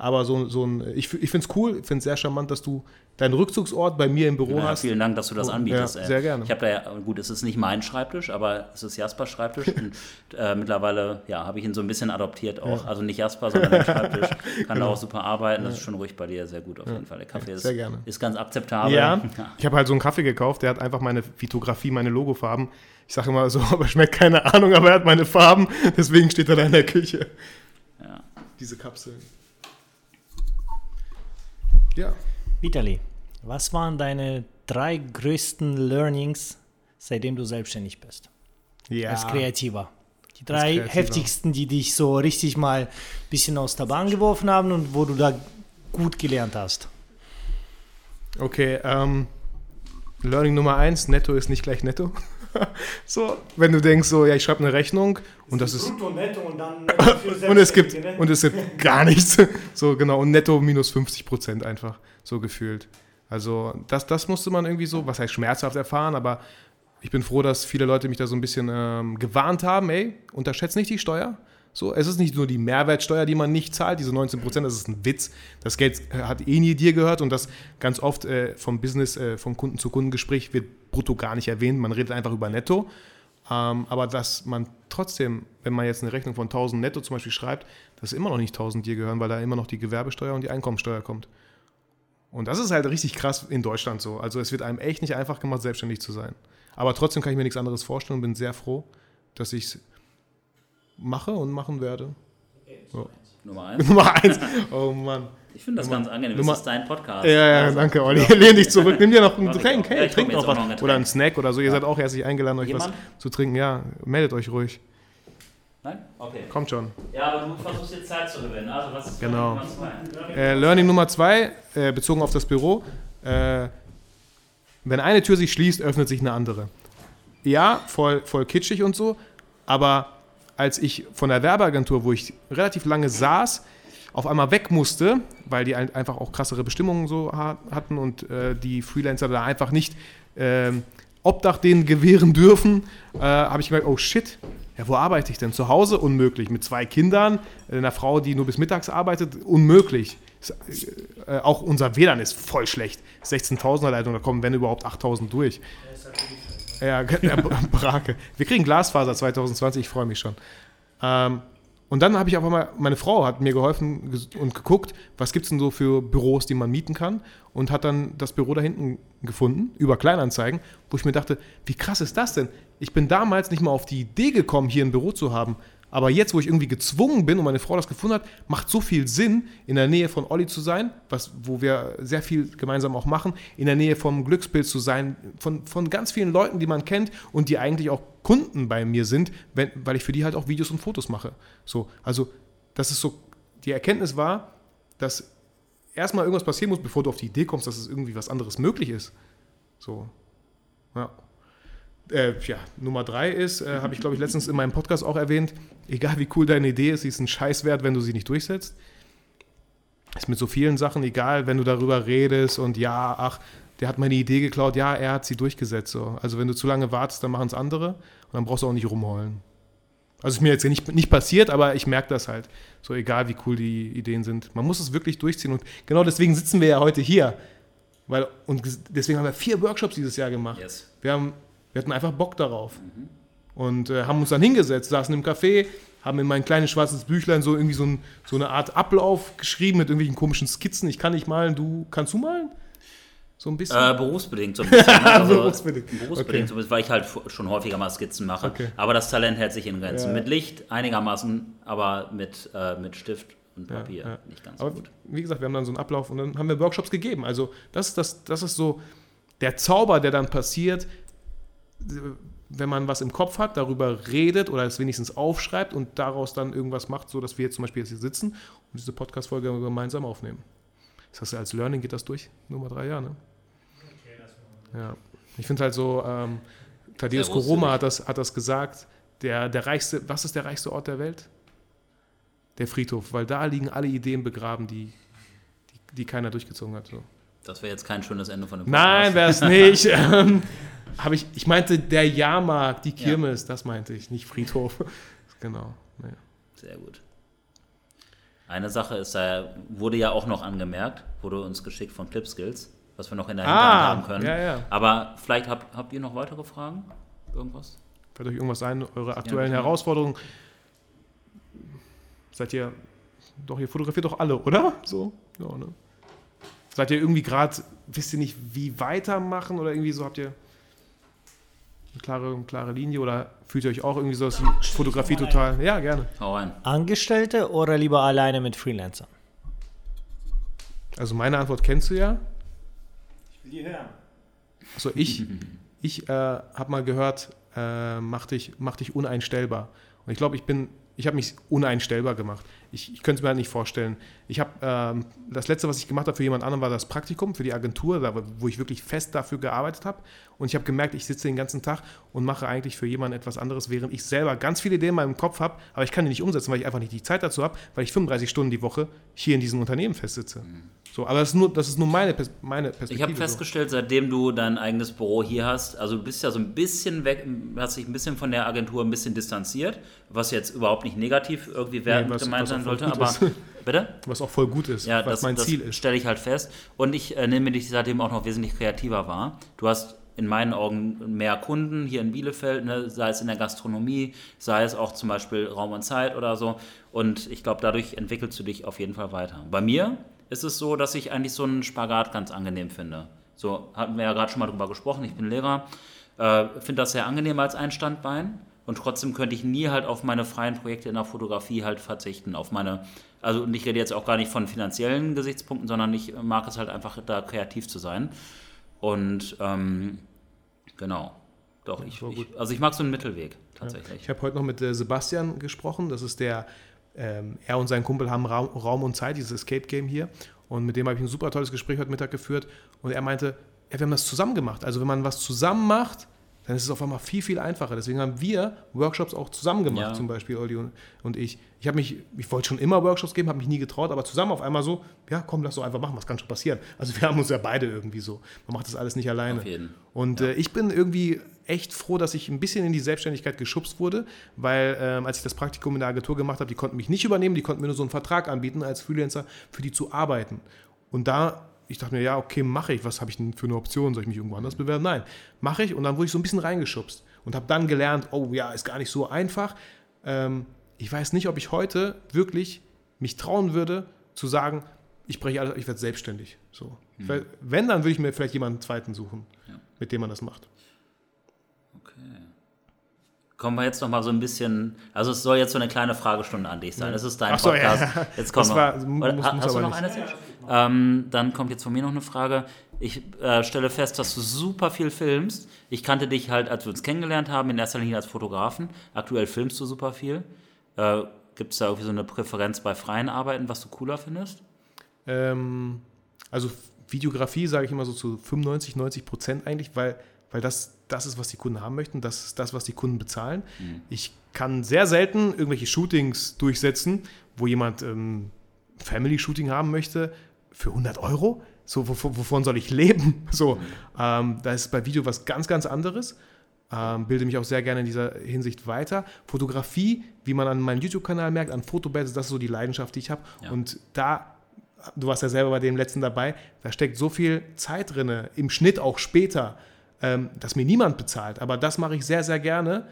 S2: Aber so, so ein, ich, ich finde es cool, ich finde es sehr charmant, dass du deinen Rückzugsort bei mir im Büro
S1: Ja,
S2: hast.
S1: vielen Dank, dass du das anbietest.
S2: ja, sehr gerne.
S1: Ich habe da ja, gut, es ist nicht mein Schreibtisch, aber es ist Jaspers Schreibtisch. und äh, mittlerweile, ja, habe ich ihn so ein bisschen adoptiert auch. Also nicht Jasper, sondern den Schreibtisch. Kann da auch super arbeiten. Das ist schon ruhig bei dir sehr gut auf jeden Fall. Der Kaffee ist,
S2: sehr gerne.
S1: ist ganz akzeptabel.
S2: Ja, ich habe halt so einen Kaffee gekauft, der hat einfach meine Fotografie, meine Logofarben. Ich sage immer so, aber schmeckt keine Ahnung, aber er hat meine Farben, deswegen steht er da in der Küche.
S1: Ja.
S2: Diese Kapseln. Ja,
S6: Vitali, was waren deine drei größten Learnings, seitdem du selbstständig bist?
S2: ja.
S6: Als Kreativer. Die drei
S2: Kreativer.
S6: heftigsten, die dich so richtig mal ein bisschen aus der Bahn geworfen haben und wo du da gut gelernt hast.
S2: Okay, ähm, Learning Nummer eins, netto ist nicht gleich netto. so, wenn du denkst, so, ja, ich schreibe eine Rechnung und das ist
S6: Brutto, netto und dann
S2: und es gibt und es gibt gar nichts. So genau und netto minus 50 Prozent einfach so gefühlt. Also das, das musste man irgendwie so, was heißt schmerzhaft erfahren, aber ich bin froh, dass viele Leute mich da so ein bisschen ähm, gewarnt haben. Ey, unterschätzt nicht die Steuer. So, es ist nicht nur die Mehrwertsteuer, die man nicht zahlt, diese 19 Prozent, das ist ein Witz. Das Geld äh, hat eh nie dir gehört und das ganz oft äh, vom Business, äh, vom Kunden zu Kundengespräch wird brutto gar nicht erwähnt. Man redet einfach über netto. Ähm, aber dass man trotzdem, wenn man jetzt eine Rechnung von 1000 netto zum Beispiel schreibt, dass immer noch nicht 1000 dir gehören, weil da immer noch die Gewerbesteuer und die Einkommensteuer kommt. Und das ist halt richtig krass in Deutschland so. Also es wird einem echt nicht einfach gemacht, selbstständig zu sein. Aber trotzdem kann ich mir nichts anderes vorstellen und bin sehr froh, dass ich es mache und machen werde.
S1: Nummer eins.
S2: Nummer eins. Oh Mann.
S1: Ich finde das ganz angenehm.
S2: Nummer-
S1: Das ist dein Podcast.
S2: Ja, ja,
S1: Also,
S2: danke, Olli. Lehn dich zurück. Nimm dir noch ein Getränk.
S1: auch. Ja,
S2: Hey,
S1: ich
S2: trink noch was.
S1: noch ein
S2: Oder ein
S1: Getränk.
S2: Snack oder so. Ihr seid auch herzlich eingeladen, euch
S1: Jemand?
S2: was zu trinken. Ja, meldet euch ruhig.
S1: Nein? Okay.
S2: Kommt schon.
S1: Ja, aber du versuchst jetzt Zeit zu gewinnen. Also, was ist
S2: Genau.
S1: Nummer zwei?
S2: Äh, Learning Nummer zwei, äh, bezogen auf das Büro. Äh, wenn eine Tür sich schließt, öffnet sich eine andere. Ja, voll, voll kitschig und so, aber als ich von der Werbeagentur, wo ich relativ lange saß, auf einmal weg musste, weil die ein- einfach auch krassere Bestimmungen so ha hatten und äh, die Freelancer da einfach nicht ähm, Obdach denen gewähren dürfen, äh, habe ich gemerkt, oh shit, ja, wo arbeite ich denn? Zu Hause? Unmöglich. Mit zwei Kindern, äh, einer Frau, die nur bis mittags arbeitet, unmöglich. Ist, äh, auch unser WLAN ist voll schlecht. 16.000er Leitung, da kommen wenn überhaupt 8.000 durch. Ja, ja, Brake. Wir kriegen Glasfaser 2020, ich freue mich schon. Ähm, und dann habe ich auf einmal, meine Frau hat mir geholfen und geguckt, was gibt es denn so für Büros, die man mieten kann und hat dann das Büro da hinten gefunden, über Kleinanzeigen, wo ich mir dachte, wie krass ist das denn? Ich bin damals nicht mal auf die Idee gekommen, hier ein Büro zu haben. Aber jetzt, wo ich irgendwie gezwungen bin und meine Frau das gefunden hat, macht so viel Sinn, in der Nähe von Olli zu sein, was, wo wir sehr viel gemeinsam auch machen, in der Nähe vom Glückspilz zu sein, von, von ganz vielen Leuten, die man kennt und die eigentlich auch Kunden bei mir sind, wenn, weil ich für die halt auch Videos und Fotos mache. So, also das ist so, die Erkenntnis war, dass erstmal irgendwas passieren muss, bevor du auf die Idee kommst, dass es irgendwie was anderes möglich ist. So, ja. Äh, ja, Nummer drei ist, äh, habe ich glaube ich letztens in meinem Podcast auch erwähnt, egal wie cool deine Idee ist, sie ist ein Scheiß wert, wenn du sie nicht durchsetzt. Ist mit so vielen Sachen egal, wenn du darüber redest und ja, ach, der hat meine Idee geklaut, ja, er hat sie durchgesetzt. So. Also wenn du zu lange wartest, dann machen es andere und dann brauchst du auch nicht rumheulen. Also ist mir jetzt nicht, nicht passiert, aber ich merke das halt. So egal, wie cool die Ideen sind. Man muss es wirklich durchziehen und genau deswegen sitzen wir ja heute hier. Weil, und deswegen haben wir vier Workshops dieses Jahr gemacht.
S1: Yes.
S2: Wir, haben, wir hatten einfach Bock darauf. Und äh, haben uns dann hingesetzt, saßen im Café, haben in mein kleines schwarzes Büchlein so irgendwie so, ein, so eine Art Ablauf geschrieben mit irgendwelchen komischen Skizzen. Ich kann nicht malen, du kannst du malen? So ein bisschen?
S1: Äh, berufsbedingt so ein bisschen. ne? Also,
S2: Berufsbedingt.
S1: Berufsbedingt
S2: Okay.
S1: so ein bisschen, weil ich halt schon häufiger mal Skizzen mache.
S2: Okay.
S1: Aber das Talent hält sich in Grenzen.
S2: Ja.
S1: Mit Licht einigermaßen, aber mit, äh, mit Stift und Papier
S2: ja.
S1: nicht ganz so
S2: Aber
S1: gut.
S2: wie gesagt, wir haben dann so einen Ablauf und dann haben wir Workshops gegeben. Also das ist, das, das ist so der Zauber, der dann passiert, wenn man was im Kopf hat, darüber redet oder es wenigstens aufschreibt und daraus dann irgendwas macht, so dass wir jetzt zum Beispiel jetzt hier sitzen und diese Podcast-Folge gemeinsam aufnehmen. Das heißt, als Learning geht das durch, Nummer drei Jahre, ne? Ja. Ich finde halt so, ähm, Thaddeus Koroma hat das, hat das gesagt, der, der reichste, was ist der reichste Ort der Welt? Der Friedhof, weil da liegen alle Ideen begraben, die, die, die keiner durchgezogen hat. So.
S1: Das wäre jetzt kein schönes Ende von dem
S2: Nein, wäre es nicht. ähm, hab ich, ich meinte der Jahrmarkt, die Kirmes, das meinte ich, nicht Friedhof. genau. Nee.
S1: Sehr gut. Eine Sache ist, da wurde ja auch noch angemerkt, wurde uns geschickt von Clipskills, was wir noch in der Hinterhand
S2: Ah,
S1: haben können.
S2: ja, ja.
S1: Aber vielleicht habt, habt ihr noch weitere Fragen? Irgendwas?
S2: Fällt euch irgendwas ein, eure aktuellen
S1: bitte.
S2: Herausforderungen? Seid ihr, doch, ihr fotografiert doch alle, oder? So, ja, ne? Seid ihr irgendwie gerade, wisst ihr nicht, wie weitermachen oder irgendwie so, habt ihr eine klare, eine klare Linie oder fühlt ihr euch auch irgendwie so, die Fotografie total, ja, gerne.
S1: Hau rein.
S6: Angestellte oder lieber alleine mit Freelancern?
S2: Also meine Antwort kennst du ja.
S6: Ich will die hören.
S2: Also ich, ich äh, habe mal gehört, äh, mach, dich, mach dich uneinstellbar. Und ich glaube, ich bin, ich habe mich uneinstellbar gemacht. Ich, ich könnte es mir halt nicht vorstellen. Ich habe ähm, das letzte, was ich gemacht habe für jemand anderen, war das Praktikum für die Agentur, da, wo ich wirklich fest dafür gearbeitet habe. Und ich habe gemerkt, ich sitze den ganzen Tag und mache eigentlich für jemanden etwas anderes, während ich selber ganz viele Ideen in meinem Kopf habe, aber ich kann die nicht umsetzen, weil ich einfach nicht die Zeit dazu habe, weil ich 35 Stunden die Woche hier in diesem Unternehmen festsitze. So, aber das ist nur, das ist nur meine, Pers meine Perspektive.
S1: Ich habe
S2: so.
S1: festgestellt, seitdem du dein eigenes Büro hier hast, also du bist ja so ein bisschen weg, hast dich ein bisschen von der Agentur ein bisschen distanziert, was jetzt überhaupt nicht negativ irgendwie wertend
S2: was-
S1: gemeint sein sollte, aber
S2: ist.
S1: bitte?
S2: Was auch voll gut ist,
S1: Ja,
S2: was
S1: das,
S2: mein
S1: das
S2: Ziel ist.
S1: stelle ich halt fest. Und ich äh, nehme dich seitdem auch noch wesentlich kreativer wahr. Du hast in meinen Augen mehr Kunden hier in Bielefeld, ne, sei es in der Gastronomie, sei es auch zum Beispiel Raum und Zeit oder so. Und ich glaube, dadurch entwickelst du dich auf jeden Fall weiter. Bei mir ist es so, dass ich eigentlich so einen Spagat ganz angenehm finde. So hatten wir ja gerade schon mal drüber gesprochen. Ich bin Lehrer, äh, finde das sehr angenehm als ein Standbein. und trotzdem könnte ich nie halt auf meine freien Projekte in der Fotografie halt verzichten, auf meine, also und ich rede jetzt auch gar nicht von finanziellen Gesichtspunkten, sondern ich mag es halt einfach da kreativ zu sein. Und ähm, genau, doch, ich, ich, also ich mag so einen Mittelweg tatsächlich.
S2: Ich habe heute noch mit äh, Sebastian gesprochen. Das ist der, ähm, er und sein Kumpel haben Raum, Raum und Zeit, dieses Escape Game hier. Und mit dem habe ich ein super tolles Gespräch heute Mittag geführt. Und er meinte, ja, wir haben das zusammen gemacht. Also wenn man was zusammen macht, dann ist es auf einmal viel, viel einfacher. Deswegen haben wir Workshops auch zusammen gemacht,
S1: Ja.
S2: zum Beispiel Olli und, ich. Ich habe mich, ich wollte schon immer Workshops geben, habe mich nie getraut, aber zusammen auf einmal so, ja, komm, lass doch einfach machen, was kann schon passieren. Also wir haben uns ja beide irgendwie so. Man macht das alles nicht alleine.
S1: Auf jeden.
S2: Und äh, ich bin irgendwie echt froh, dass ich ein bisschen in die Selbstständigkeit geschubst wurde, weil ähm, als ich das Praktikum in der Agentur gemacht habe, die konnten mich nicht übernehmen, die konnten mir nur so einen Vertrag anbieten, als Freelancer für die zu arbeiten. Und da, ich dachte mir, ja, okay, mache ich, was habe ich denn für eine Option? Soll ich mich irgendwo anders bewerben? Nein, mache ich und dann wurde ich so ein bisschen reingeschubst und habe dann gelernt, oh ja, ist gar nicht so einfach. Ähm, ich weiß nicht, ob ich heute wirklich mich trauen würde, zu sagen, ich breche alles, ich werde selbstständig. So. Ich werd- Wenn, dann würde ich mir vielleicht jemanden zweiten suchen, mit dem man das macht.
S1: Kommen wir jetzt noch mal so ein bisschen, also es soll jetzt so eine kleine Fragestunde an dich sein. Es ist dein
S2: Ach so, ja.
S1: Podcast. Jetzt kommen
S2: Das
S1: wir.
S2: war- muss-
S1: Oder,
S2: muss
S1: ha- hast du noch
S2: nicht.
S1: eine? Ähm, dann kommt jetzt von mir noch eine Frage. Ich äh, stelle fest, dass du super viel filmst. Ich kannte dich halt, als wir uns kennengelernt haben, in erster Linie als Fotografen. Aktuell filmst du super viel. Äh, Gibt es da irgendwie so eine Präferenz bei freien Arbeiten, was du cooler findest?
S2: Ähm, also Videografie sage ich immer so zu 95, 90 Prozent eigentlich, weil, weil das das ist, was die Kunden haben möchten, das ist das, was die Kunden bezahlen. Ich kann sehr selten irgendwelche Shootings durchsetzen, wo jemand ähm, Family-Shooting haben möchte für 100 Euro. So, wov- wovon soll ich leben? So, ähm, da ist bei Video was ganz, ganz anderes. Ähm, bilde mich auch sehr gerne in dieser Hinsicht weiter. Fotografie, wie man an meinem YouTube-Kanal merkt, an Fotobeds, das ist so die Leidenschaft, die ich habe.
S1: Ja.
S2: Und da, du warst ja selber bei dem letzten dabei, da steckt so viel Zeit drin, im Schnitt auch später, ähm, dass mir niemand bezahlt. Aber das mache ich sehr, sehr gerne,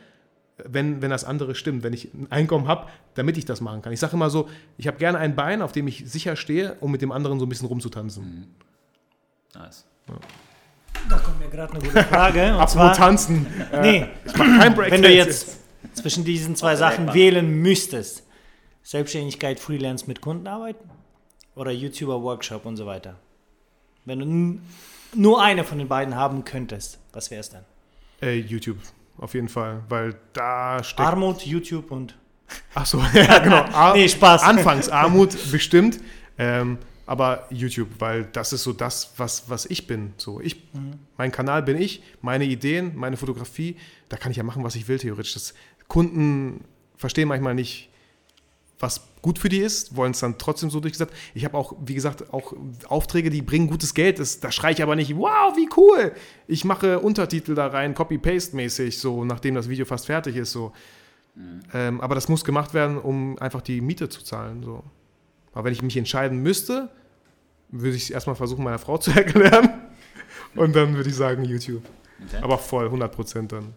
S2: wenn, wenn das andere stimmt, wenn ich ein Einkommen habe, damit ich das machen kann. Ich sage immer so, ich habe gerne ein Bein, auf dem ich sicher stehe, um mit dem anderen so ein bisschen rumzutanzen.
S1: Nice.
S6: Da kommt mir gerade eine gute Frage. Und
S2: Apropos
S6: zwar,
S2: tanzen.
S6: nee,
S2: Ich mache kein Break.
S6: wenn du jetzt zwischen diesen zwei Sachen wählen müsstest, Selbstständigkeit, Freelance mit Kunden arbeiten oder YouTuber, Workshop und so weiter. Wenn du nur eine von den beiden haben könntest, was wäre es dann?
S2: Äh, YouTube, auf jeden Fall, weil da steckt.
S6: Armut, YouTube und
S2: Ach so, ja, genau. Ar
S6: Nee, Spaß.
S2: Anfangs Armut bestimmt, ähm, aber YouTube, weil das ist so das, was, was ich bin. So, ich, mein Kanal bin ich, meine Ideen, meine Fotografie, da kann ich ja machen, was ich will, theoretisch. Das, Kunden verstehen manchmal nicht, was gut für die ist, wollen es dann trotzdem so durchgesetzt. Ich habe auch, wie gesagt, auch Aufträge, die bringen gutes Geld. Das, da schreie ich aber nicht, wow, wie cool. Ich mache Untertitel da rein, Copy-Paste-mäßig, so nachdem das Video fast fertig ist. So. Ähm, aber das muss gemacht werden, um einfach die Miete zu zahlen. So. Aber wenn ich mich entscheiden müsste, würde ich es erstmal versuchen, meiner Frau zu erklären. Und dann würde ich sagen YouTube.
S1: Okay.
S2: Aber voll, 100 Prozent dann.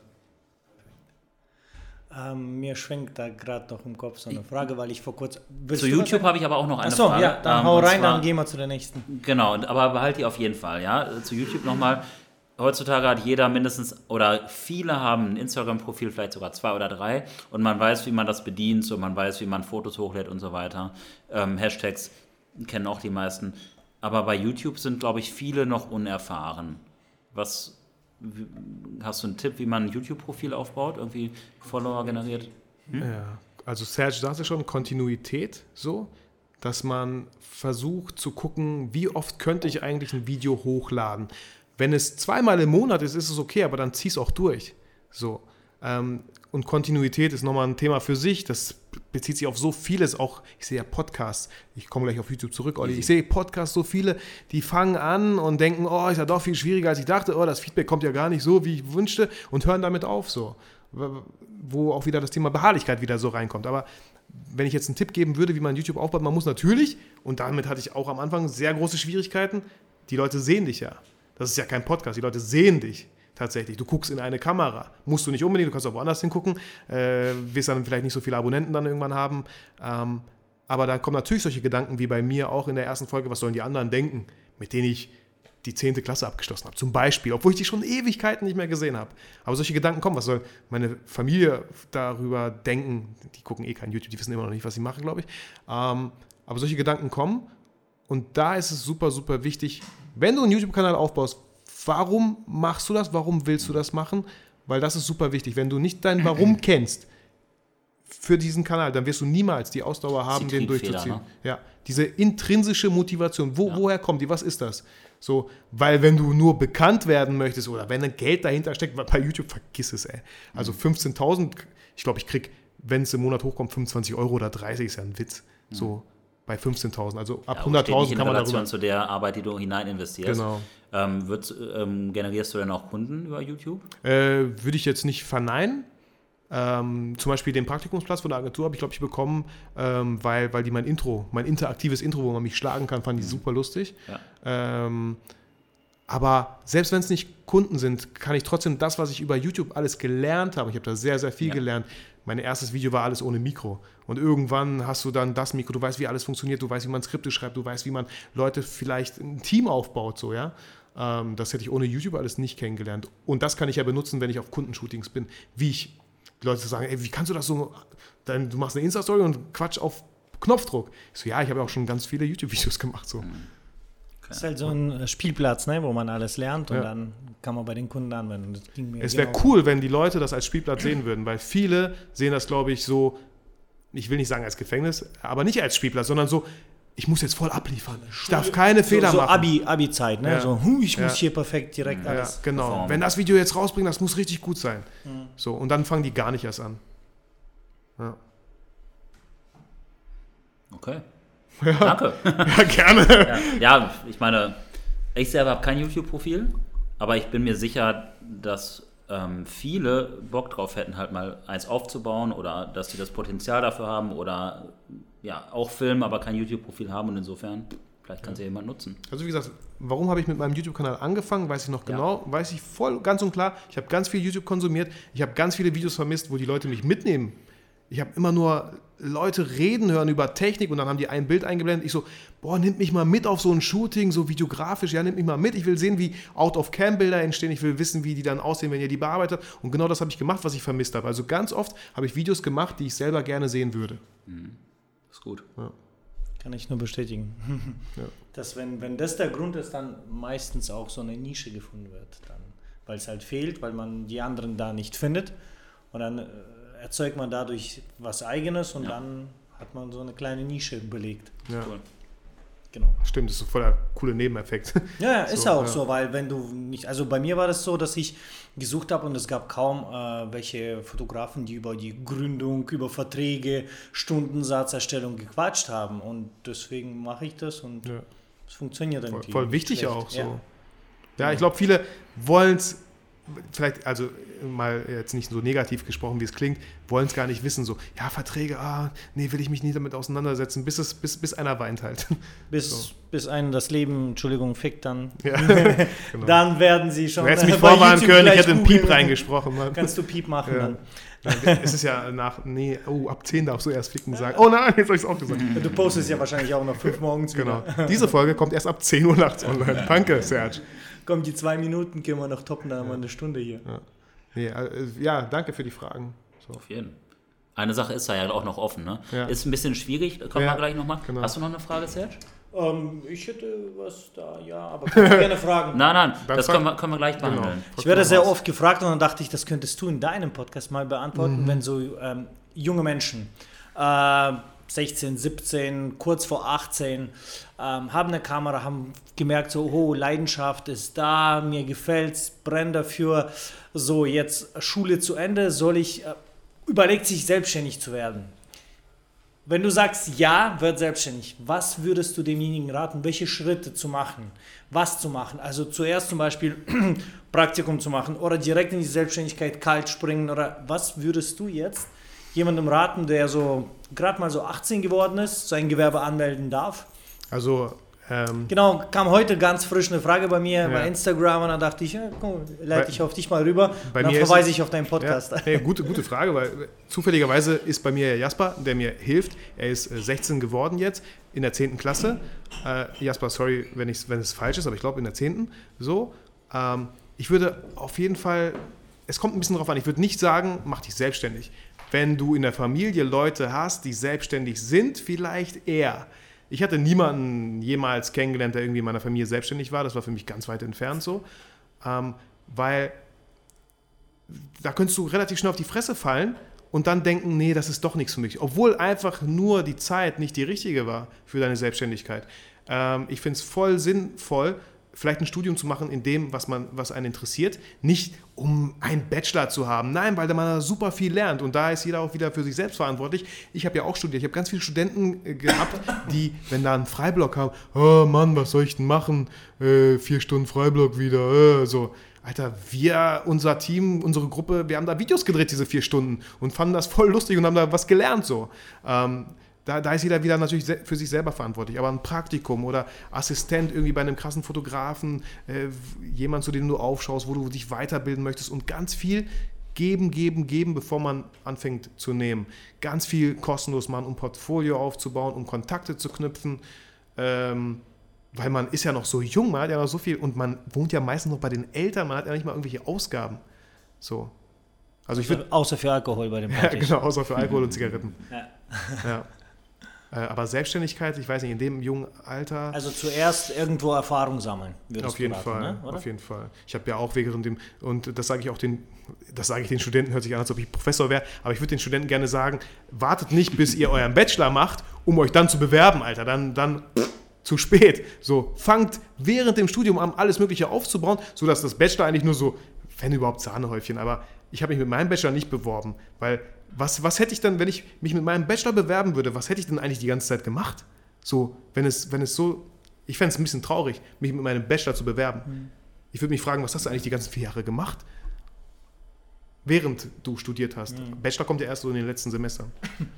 S6: Ähm, mir schwenkt da gerade noch im Kopf so eine Frage, weil ich vor kurzem.
S1: Zu YouTube habe ich aber auch noch eine
S6: Achso,
S1: Frage.
S6: ja, dann
S1: Ähm,
S6: hau rein,
S1: zwar-
S6: dann gehen wir zu der nächsten.
S1: Genau, aber behalt die auf jeden Fall, ja. Zu YouTube nochmal. Heutzutage hat jeder mindestens, oder viele haben ein Instagram-Profil, vielleicht sogar zwei oder drei, und man weiß, wie man das bedient, so man weiß, wie man Fotos hochlädt und so weiter. Ähm, Hashtags kennen auch die meisten. Aber bei YouTube sind, glaube ich, viele noch unerfahren. Was hast du einen Tipp, wie man ein YouTube-Profil aufbaut? Irgendwie Follower generiert?
S2: Ja, also Serge sagte schon, Kontinuität so, dass man versucht zu gucken, wie oft könnte ich eigentlich ein Video hochladen. Wenn es zweimal im Monat ist, ist es okay, aber dann zieh es auch durch. So. Ähm, und Kontinuität ist nochmal ein Thema für sich. Das bezieht sich auf so vieles. Auch, ich sehe ja Podcasts. Ich komme gleich auf YouTube zurück, Olli. Ich sehe Podcasts so viele, die fangen an und denken, oh, ist ja doch viel schwieriger, als ich dachte. Oh, das Feedback kommt ja gar nicht so, wie ich wünschte. Und hören damit auf so. Wo auch wieder das Thema Beharrlichkeit wieder so reinkommt. Aber wenn ich jetzt einen Tipp geben würde, wie man YouTube aufbaut, man muss natürlich, und damit hatte ich auch am Anfang sehr große Schwierigkeiten, die Leute sehen dich ja. Das ist ja kein Podcast, die Leute sehen dich tatsächlich. Du guckst in eine Kamera. Musst du nicht unbedingt, du kannst auch woanders hingucken, äh, wirst dann vielleicht nicht so viele Abonnenten dann irgendwann haben. Ähm, aber da kommen natürlich solche Gedanken wie bei mir auch in der ersten Folge, was sollen die anderen denken, mit denen ich die 10. Klasse abgeschlossen habe, zum Beispiel, obwohl ich die schon Ewigkeiten nicht mehr gesehen habe. Aber solche Gedanken kommen, was soll meine Familie darüber denken? Die gucken eh kein YouTube, die wissen immer noch nicht, was sie machen, glaube ich. Ähm, aber solche Gedanken kommen und da ist es super, super wichtig, wenn du einen YouTube-Kanal aufbaust, warum machst du das? Warum willst du das machen? Weil das ist super wichtig. Wenn du nicht dein Warum kennst für diesen Kanal, dann wirst du niemals die Ausdauer haben, den durchzuziehen.
S1: ne?
S2: Ja, diese intrinsische Motivation, wo, woher kommt die? Was ist das? So, weil wenn du nur bekannt werden möchtest oder wenn ein Geld dahinter steckt, bei YouTube vergiss es, ey. Also 15.000, ich glaube, ich krieg, wenn es im Monat hochkommt, 25 Euro oder 30 ist ja ein Witz. So bei 15.000. Also ab
S1: Ja, und steht nicht
S2: 100.000
S1: in
S2: kann man darüber.
S1: zu der Arbeit, die du hinein investierst.
S2: Genau.
S1: Ähm, wird, ähm, generierst du dann auch Kunden über YouTube?
S2: Äh, würde ich jetzt nicht verneinen. Ähm, zum Beispiel den Praktikumsplatz von der Agentur habe ich, glaube ich, bekommen, ähm, weil, weil die mein Intro, mein interaktives Intro, wo man mich schlagen kann, fand ich super lustig.
S1: Ja.
S2: Ähm, aber selbst wenn es nicht Kunden sind, kann ich trotzdem das, was ich über YouTube alles gelernt habe, ich habe da sehr, sehr viel
S1: Ja.
S2: gelernt. Mein erstes Video war alles ohne Mikro. Und irgendwann hast du dann das Mikro, du weißt, wie alles funktioniert, du weißt, wie man Skripte schreibt, du weißt, wie man Leute vielleicht ein Team aufbaut, so, ja. Ähm, das hätte ich ohne YouTube alles nicht kennengelernt. Und das kann ich ja benutzen, wenn ich auf Kundenshootings bin. Wie ich, die Leute sagen, ey, wie kannst du das so, dann, du machst eine Insta-Story und Quatsch auf Knopfdruck. Ich so, ja, ich habe ja auch schon ganz viele YouTube-Videos gemacht, so.
S6: Das ist halt so ein äh, Spielplatz, ne, wo man alles lernt und
S2: Ja.
S6: dann kann man bei den Kunden anwenden. Das ging mir
S2: Es wäre
S6: genau-
S2: cool, wenn die Leute das als Spielplatz sehen würden, weil viele sehen das, glaube ich, so, ich will nicht sagen als Gefängnis, aber nicht als Spielplatz, sondern so, ich muss jetzt voll abliefern. Ich darf keine Fehler
S6: so, so
S2: machen.
S6: Abi, Abi-Zeit, ne?
S2: Ja.
S6: So, ich muss
S2: Ja.
S6: hier perfekt direkt
S2: ja,
S6: alles.
S2: genau.
S1: performen.
S2: Wenn das Video jetzt rausbringt, das muss richtig gut sein. So, und dann fangen die gar nicht erst an. Ja.
S1: Danke.
S2: ja gerne.
S1: Ja, ja, ich meine, ich selber habe kein YouTube-Profil, aber ich bin mir sicher, dass ähm, viele Bock drauf hätten, halt mal eins aufzubauen oder dass sie das Potenzial dafür haben oder ja, auch filmen, aber kein YouTube-Profil haben und insofern, vielleicht kann es ja jemand nutzen.
S2: Also wie gesagt, warum habe ich mit meinem YouTube-Kanal angefangen, weiß ich noch genau, weiß ich voll, ganz und klar. Ich habe ganz viel YouTube konsumiert, ich habe ganz viele Videos vermisst, wo die Leute mich mitnehmen. Ich habe immer nur Leute reden hören über Technik und dann haben die ein Bild eingeblendet. Ich so, boah, nimmt mich mal mit auf so ein Shooting, so videografisch, ja, nimmt mich mal mit. Ich will sehen, wie Out-of-Cam-Bilder entstehen. Ich will wissen, wie die dann aussehen, wenn ihr die bearbeitet habt. Und genau das habe ich gemacht, was ich vermisst habe. Also ganz oft habe ich Videos gemacht, die ich selber gerne sehen würde.
S1: Ist gut.
S6: Kann ich nur bestätigen.
S2: Ja.
S6: Dass wenn, wenn das der Grund ist, dann meistens auch so eine Nische gefunden wird. Dann, weil es halt fehlt, weil man die anderen da nicht findet. Und dann äh, erzeugt man dadurch was Eigenes und
S1: Ja.
S6: dann hat man so eine kleine Nische belegt.
S2: Ja.
S1: Cool.
S6: Genau.
S2: Stimmt, das ist so voll der coole Nebeneffekt.
S6: Ja, ja, ist
S2: So,
S6: ja auch
S2: ja.
S6: so, weil wenn du nicht, also bei mir war das so, dass ich gesucht habe und es gab kaum äh, welche Fotografen, die über die Gründung, über Verträge, Stundensatzerstellung gequatscht haben und deswegen mache ich das und
S2: Ja.
S6: es funktioniert
S2: Voll,
S6: irgendwie.
S2: voll wichtig
S6: schlecht.
S2: auch so.
S6: Ja.
S2: Ja, ich glaube, viele wollen es, vielleicht, also mal jetzt nicht so negativ gesprochen, wie es klingt, wollen es gar nicht wissen. So, ja, Verträge, ah, nee, will ich mich nie damit auseinandersetzen, bis, es, bis, bis einer weint halt.
S6: Bis, bis einen das Leben, Entschuldigung, fickt, dann,
S2: ja, genau.
S6: dann werden sie schon.
S2: du hättest mich vorwarnen können, ich hätte einen Piep reingesprochen. Mann.
S6: Kannst du Piep machen
S2: Ja.
S6: dann.
S2: es ist ja nach, nee, oh, ab 10 darfst du erst ficken sagen. Oh nein, jetzt habe ich es auch gesagt.
S6: Du postest ja wahrscheinlich auch noch fünf morgens
S2: Genau.
S6: wieder.
S2: Diese Folge kommt erst ab 10 Uhr nachts online. Danke, Serge.
S6: Komm, die zwei Minuten können wir noch toppen, dann haben wir eine Stunde hier.
S2: Nee, äh, ja, danke für die Fragen. So.
S1: Auf jeden. Eine Sache ist da ja auch noch offen, ne?
S2: Ja.
S1: Ist ein bisschen schwierig, kommen
S2: Ja,
S1: wir gleich nochmal.
S2: genau.
S1: Hast du noch eine Frage, Serge?
S6: Ähm, ich hätte was da, ja, aber kannst du gerne fragen.
S1: Nein, nein,
S2: Dann
S1: das können wir, können wir gleich behandeln.
S6: Ich werde sehr oft gefragt und dann dachte ich, das könntest du in deinem Podcast mal beantworten, wenn so ähm, junge Menschen, äh, 16, 17, kurz vor 18, ähm, haben eine Kamera, haben gemerkt, so, oh, Leidenschaft ist da, mir gefällt's, brenn dafür, so, jetzt Schule zu Ende, soll ich, äh, überlegt sich selbstständig zu werden. Wenn du sagst, ja, wird selbstständig, was würdest du demjenigen raten, welche Schritte zu machen, was zu machen? Also zuerst zum Beispiel Praktikum zu machen oder direkt in die Selbstständigkeit kalt springen oder was würdest du jetzt jemandem raten, der so gerade mal so 18 geworden ist, sein Gewerbe anmelden darf?
S2: Also Ähm,
S6: Genau, kam heute ganz frisch eine Frage bei mir
S2: Ja.
S6: bei Instagram und dann dachte ich, ja, komm, leite
S2: Bei-
S6: ich auf dich mal rüber und dann verweise ich auf deinen Podcast.
S2: Ja, nee, gute, gute Frage, weil äh, zufälligerweise ist bei mir Jasper, der mir hilft. Er ist äh, 16 geworden jetzt in der 10. Klasse. Äh, Jasper, sorry, wenn, ich's, wenn es falsch ist, aber ich glaube in der 10. So. Ähm, ich würde auf jeden Fall, es kommt ein bisschen drauf an, ich würde nicht sagen, mach dich selbstständig. Wenn du in der Familie Leute hast, die selbstständig sind, vielleicht eher. Ich hatte niemanden jemals kennengelernt, der irgendwie in meiner Familie selbstständig war. Das war für mich ganz weit entfernt so. Ähm, weil da könntest du relativ schnell auf die Fresse fallen und dann denken, nee, das ist doch nichts für mich. Obwohl einfach nur die Zeit nicht die richtige war für deine Selbstständigkeit. Ähm, ich finde es voll sinnvoll, vielleicht ein Studium zu machen in dem, was, man, was einen interessiert. Nicht um einen Bachelor zu haben, nein, weil man da super viel lernt und da ist jeder auch wieder für sich selbst verantwortlich. Ich habe ja auch studiert, ich habe ganz viele Studenten äh, gehabt, die, wenn da ein Freiblock kam, oh Mann, was soll ich denn machen? Äh, vier Stunden Freiblock wieder, äh, so. Alter, wir, unser Team, unsere Gruppe, wir haben da Videos gedreht, diese vier Stunden und fanden das voll lustig und haben da was gelernt so. Ähm, da, da ist jeder wieder natürlich für sich selber verantwortlich. Aber ein Praktikum oder Assistent irgendwie bei einem krassen Fotografen, äh, jemand, zu dem du aufschaust, wo du dich weiterbilden möchtest und ganz viel geben, geben, geben, bevor man anfängt zu nehmen. Ganz viel kostenlos machen, um Portfolio aufzubauen, um Kontakte zu knüpfen. Ähm, weil man ist ja noch so jung, man hat ja noch so viel und man wohnt ja meistens noch bei den Eltern, man hat ja nicht mal irgendwelche Ausgaben. So. Also ich würde,
S6: Außer für Alkohol bei dem
S2: ja,
S6: Partys.
S2: genau, außer für Alkohol und Zigaretten.
S6: Ja.
S2: Ja. Äh, aber Selbstständigkeit, ich weiß nicht, in dem jungen Alter.
S6: Also zuerst irgendwo Erfahrung sammeln.
S2: Auf jeden
S6: raten,
S2: Fall,
S6: ne?
S2: Auf jeden Fall. Ich habe ja auch während dem, und das sage ich auch den, das sage ich den Studenten, hört sich an, als ob ich Professor wäre, aber ich würde den Studenten gerne sagen, wartet nicht, bis ihr euren Bachelor macht, um euch dann zu bewerben, Alter, dann, dann zu spät. So, fangt während dem Studium an, alles Mögliche aufzubauen, sodass das Bachelor eigentlich nur so, wenn überhaupt Sahnehäufchen, aber ich habe mich mit meinem Bachelor nicht beworben, weil was, was hätte ich dann, wenn ich mich mit meinem Bachelor bewerben würde, was hätte ich denn eigentlich die ganze Zeit gemacht? So, wenn es, wenn es so, ich fände es ein bisschen traurig, mich mit meinem Bachelor zu bewerben. Ich würde mich fragen, was hast du eigentlich die ganzen vier Jahre gemacht? Während du studiert hast. Bachelor kommt ja erst so in den letzten Semestern.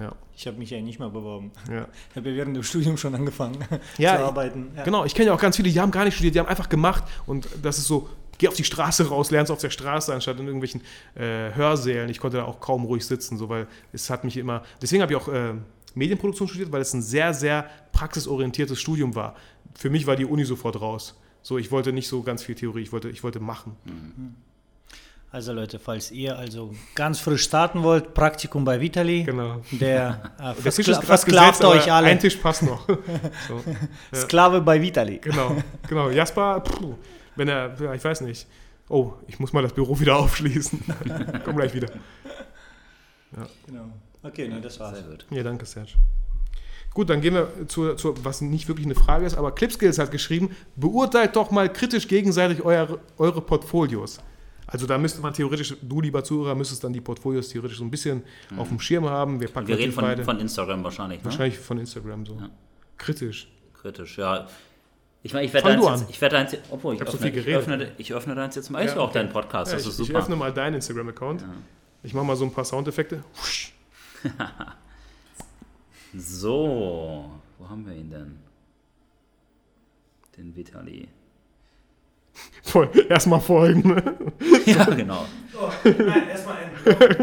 S2: Ja,
S6: Ich habe mich ja nicht mal beworben.
S2: ja.
S6: Ich habe ja während dem Studium schon angefangen
S2: Ja,
S6: zu arbeiten. Ja.
S2: Genau, ich kenne ja auch ganz viele, die haben gar nicht studiert, die haben einfach gemacht und das ist so, geh auf die Straße raus, lernst auf der Straße anstatt in irgendwelchen äh, Hörsälen. Ich konnte da auch kaum ruhig sitzen, so, weil es hat mich immer, deswegen habe ich auch äh, Medienproduktion studiert, weil es ein sehr, sehr praxisorientiertes Studium war. Für mich war die Uni sofort raus. So, ich wollte nicht so ganz viel Theorie, ich wollte, ich wollte machen.
S6: Also Leute, falls ihr also ganz frisch starten wollt, Praktikum bei Vitali,
S2: Genau.
S6: der äh,
S2: Der Tisch ist
S6: versklavt
S2: gesetzt,
S6: euch alle.
S2: ein Tisch passt noch. so.
S6: Sklave bei Vitali.
S2: Genau, genau. Jasper, puh, wenn er, ja, ich weiß nicht. Oh, ich muss mal das Büro wieder aufschließen. Komm gleich wieder.
S6: Genau. Okay, ne, das war's.
S1: Sehr gut.
S2: Ja, danke, Serge. Gut, dann gehen wir zu, zu, was nicht wirklich eine Frage ist, aber Clipskills hat geschrieben, beurteilt doch mal kritisch gegenseitig eure, eure Portfolios. Also da müsste man theoretisch, du lieber Zuhörer, müsstest dann die Portfolios theoretisch so ein bisschen auf dem Schirm haben. Wir packen
S1: Wir reden von,
S2: beide.
S1: von Instagram wahrscheinlich. Ne?
S2: wahrscheinlich von Instagram so.
S1: Ja.
S2: Kritisch.
S1: Kritisch, ja. Ich meine, ich werde
S2: du
S1: jetzt, ich werde jetzt, obwohl ich,
S2: so
S1: öffne,
S2: viel
S1: ich,
S2: geredet.
S1: öffne, ich öffne deins jetzt mal.
S2: Ja,
S1: ja auch
S2: okay.
S1: dein Podcast,
S2: Ja,
S1: das
S2: ich,
S1: ist
S2: ich
S1: super.
S2: öffne mal deinen Instagram-Account. Ich mache mal so ein paar Soundeffekte.
S1: So, wo haben wir ihn denn? Den Vitali.
S2: Voll, erstmal folgen. ne?
S1: ja, genau.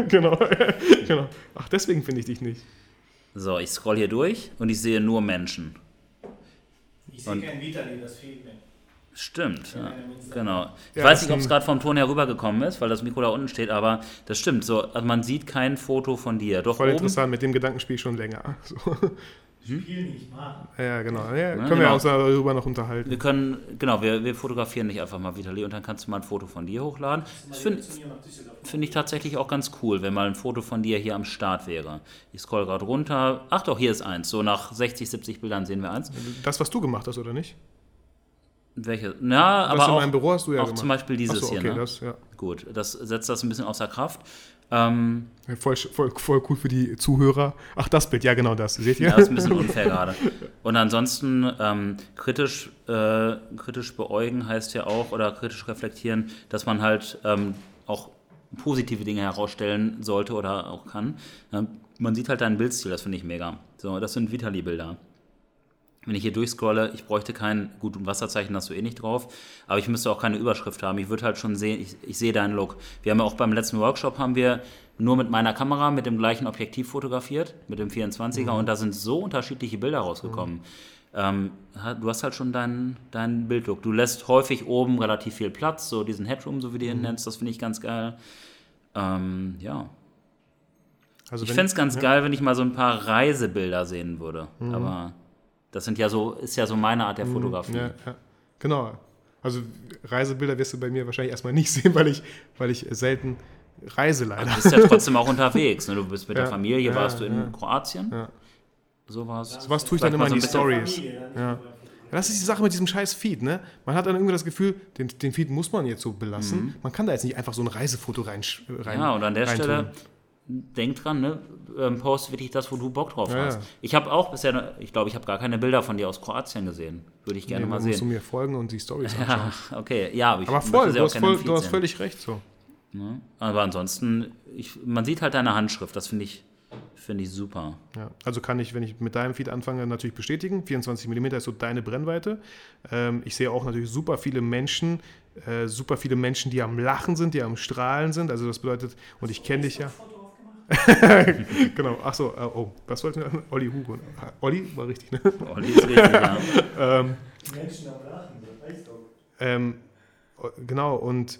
S2: genau. genau. Ach, deswegen finde ich dich nicht.
S1: So, ich scroll hier durch und ich sehe nur Menschen.
S6: Ich
S1: sehe
S6: kein Vitali, das fehlt mir.
S1: Stimmt, ja. Genau. Ich
S2: Ja,
S1: weiß nicht, ob es gerade vom Ton herübergekommen ist, weil das Mikro da unten steht, aber das stimmt. So, also man sieht kein Foto von dir. Doch
S2: Voll
S1: oben.
S2: interessant, mit dem Gedanken spiele ich schon länger. So.
S6: Spiel nicht, Mann.
S2: Ja, genau. Ja, können
S1: genau.
S2: wir uns darüber noch unterhalten.
S1: Wir können, genau, wir, wir fotografieren dich einfach mal, Vitali, und dann kannst du mal ein Foto von dir hochladen. Das finde find ich tatsächlich auch ganz cool, wenn mal ein Foto von dir hier am Start wäre. Ich scroll gerade runter. Ach doch, hier ist eins. So nach 60, 70 Bildern sehen wir eins.
S2: Das, was du gemacht hast, oder nicht?
S1: Welche? Na,
S2: Was
S1: aber
S2: in
S1: auch,
S2: meinem Büro hast du ja
S1: auch
S2: gemacht.
S1: zum Beispiel dieses
S2: Ach so,
S1: hier.
S2: okay,
S1: Ne?
S2: das, ja.
S1: Gut, das setzt das ein bisschen außer Kraft. Ähm,
S2: Voll, voll, voll cool für die Zuhörer. Ach, das Bild, ja, genau das. Seht ihr?
S1: Ja, das ist ein bisschen unfair gerade. Und ansonsten ähm, kritisch, äh, kritisch beäugen heißt ja auch, oder kritisch reflektieren, dass man halt ähm, auch positive Dinge herausstellen sollte oder auch kann. Man sieht halt deinen Bildstil, das finde ich mega. So, das sind Vitali-Bilder. Wenn ich hier durchscrolle, ich bräuchte kein, gut, ein Wasserzeichen hast du eh nicht drauf, aber ich müsste auch keine Überschrift haben. Ich würde halt schon sehen, ich, ich sehe deinen Look. Wir haben ja auch beim letzten Workshop haben wir nur mit meiner Kamera, mit dem gleichen Objektiv fotografiert, mit dem 24er und da sind so unterschiedliche Bilder rausgekommen. Ähm, ha- du hast halt schon deinen dein Bildlook. Du lässt häufig oben relativ viel Platz, so diesen Headroom, so wie du ihn nennst, das finde ich ganz geil. Ähm, ja.
S2: Also
S1: Ich fände es ganz
S2: ja.
S1: geil, wenn ich mal so ein paar Reisebilder sehen würde. Aber das sind ja so, ist ja so meine Art der Fotografie.
S2: Ja, ja. Genau. Also Reisebilder wirst du bei mir wahrscheinlich erstmal nicht sehen, weil ich, weil ich selten reise leider.
S1: Du bist ja trotzdem auch unterwegs. Ne? Du bist mit der
S2: Ja,
S1: Familie, hier
S2: ja,
S1: warst du in
S2: ja.
S1: Kroatien.
S2: Ja.
S1: So war es.
S2: So was tue ich dann immer in die Stories. Ja. Ja, das ist die Sache mit diesem scheiß Feed, ne? Man hat dann irgendwie das Gefühl, den, den Feed muss man jetzt so belassen. Man kann da jetzt nicht einfach so ein Reisefoto rein, rein
S1: Mhm. Ja, und an der. Stelle, denk dran, ne? ähm, post wirklich das, wo du Bock drauf
S2: Ja,
S1: hast.
S2: ja.
S1: Ich habe auch bisher, ich glaube, ich habe gar keine Bilder von dir aus Kroatien gesehen. Würde ich gerne
S2: Nee,
S1: mal
S2: dann musst du
S1: sehen.
S2: mir folgen und die Stories anschauen.
S1: Ja, okay, ja, aber ich
S2: Aber voll, du hast, voll du hast
S1: sehen.
S2: völlig recht so.
S1: Ne? Aber ansonsten, ich, man sieht halt deine Handschrift, das finde ich, finde ich super.
S2: Ja, also kann ich, wenn ich mit deinem Feed anfange, natürlich bestätigen. 24 mm ist so deine Brennweite. Ähm, ich sehe auch natürlich super viele Menschen, äh, super viele Menschen, die am Lachen sind, die am Strahlen sind. Also das bedeutet, und ich kenne dich ja. genau, ach so, äh, oh, was wollten wir? Olli Hugo. Ah, Olli war richtig, ne?
S1: Olli ist richtig, ja.
S2: ähm, ähm, genau, und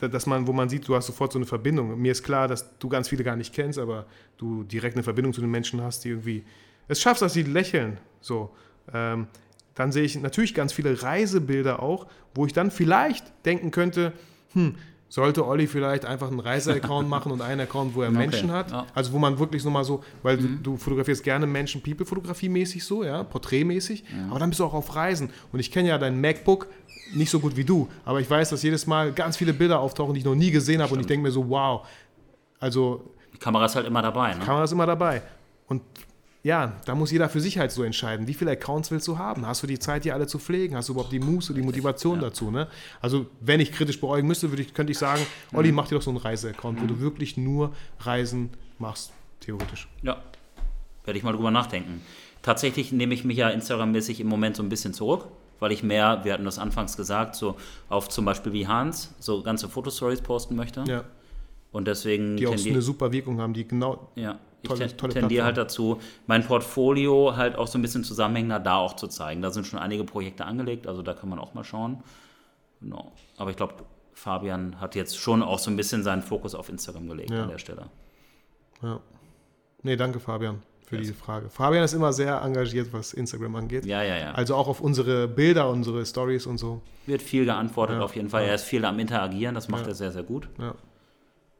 S2: da- dass man, wo man sieht, du hast sofort so eine Verbindung. Mir ist klar, dass du ganz viele gar nicht kennst, aber du direkt eine Verbindung zu den Menschen hast, die irgendwie es schaffst, dass sie lächeln. So. Ähm, dann sehe ich natürlich ganz viele Reisebilder auch, wo ich dann vielleicht denken könnte, hm, sollte Olli vielleicht einfach einen Reiseaccount machen und einen Account, wo er Menschen hat.
S1: ja.
S2: Also wo man wirklich nochmal so, weil du, du fotografierst gerne Menschen, People-Fotografie mäßig so, ja, porträtmäßig, aber dann bist du auch auf Reisen. Und ich kenne ja dein MacBook nicht so gut wie du, aber ich weiß, dass jedes Mal ganz viele Bilder auftauchen, die ich noch nie gesehen habe und ich denke mir so, wow. Also
S1: Die Kamera ist halt immer dabei, ne?
S2: kann man das immer dabei. Und ja, da muss jeder für sich halt so entscheiden, wie viele Accounts willst du haben? Hast du die Zeit, die alle zu pflegen? Hast du überhaupt die Muße, die Motivation dazu? Ne? Also, wenn ich kritisch beäugen müsste, würde ich, könnte ich sagen, Olli, mach dir doch so einen Reiseaccount, wo du wirklich nur Reisen machst, theoretisch.
S1: Ja, werde ich mal drüber nachdenken. Tatsächlich nehme ich mich ja Instagram-mäßig im Moment so ein bisschen zurück, weil ich mehr, wir hatten das anfangs gesagt, so auf zum Beispiel wie Hans, so ganze Fotostories posten möchte.
S2: Ja,
S1: Und deswegen
S2: die auch so eine super Wirkung haben, die genau.
S1: ja, ich
S2: tolle-
S1: ten-
S2: tolle
S1: tendiere halt dazu, mein Portfolio halt auch so ein bisschen zusammenhängender da auch zu zeigen. Da sind schon einige Projekte angelegt, also da kann man auch mal schauen. Genau. Aber ich glaube, Fabian hat jetzt schon auch so ein bisschen seinen Fokus auf Instagram gelegt
S2: Ja.
S1: an der Stelle.
S2: Ja. Nee, danke, Fabian, für diese Frage. Fabian ist immer sehr engagiert, was Instagram angeht.
S1: Ja, ja, ja.
S2: Also auch auf unsere Bilder, unsere Stories und so.
S1: Wird viel geantwortet
S2: Ja,
S1: auf jeden Fall.
S2: ja.
S1: Er ist viel am Interagieren, das macht
S2: Ja.
S1: er sehr, sehr gut.
S2: Ja,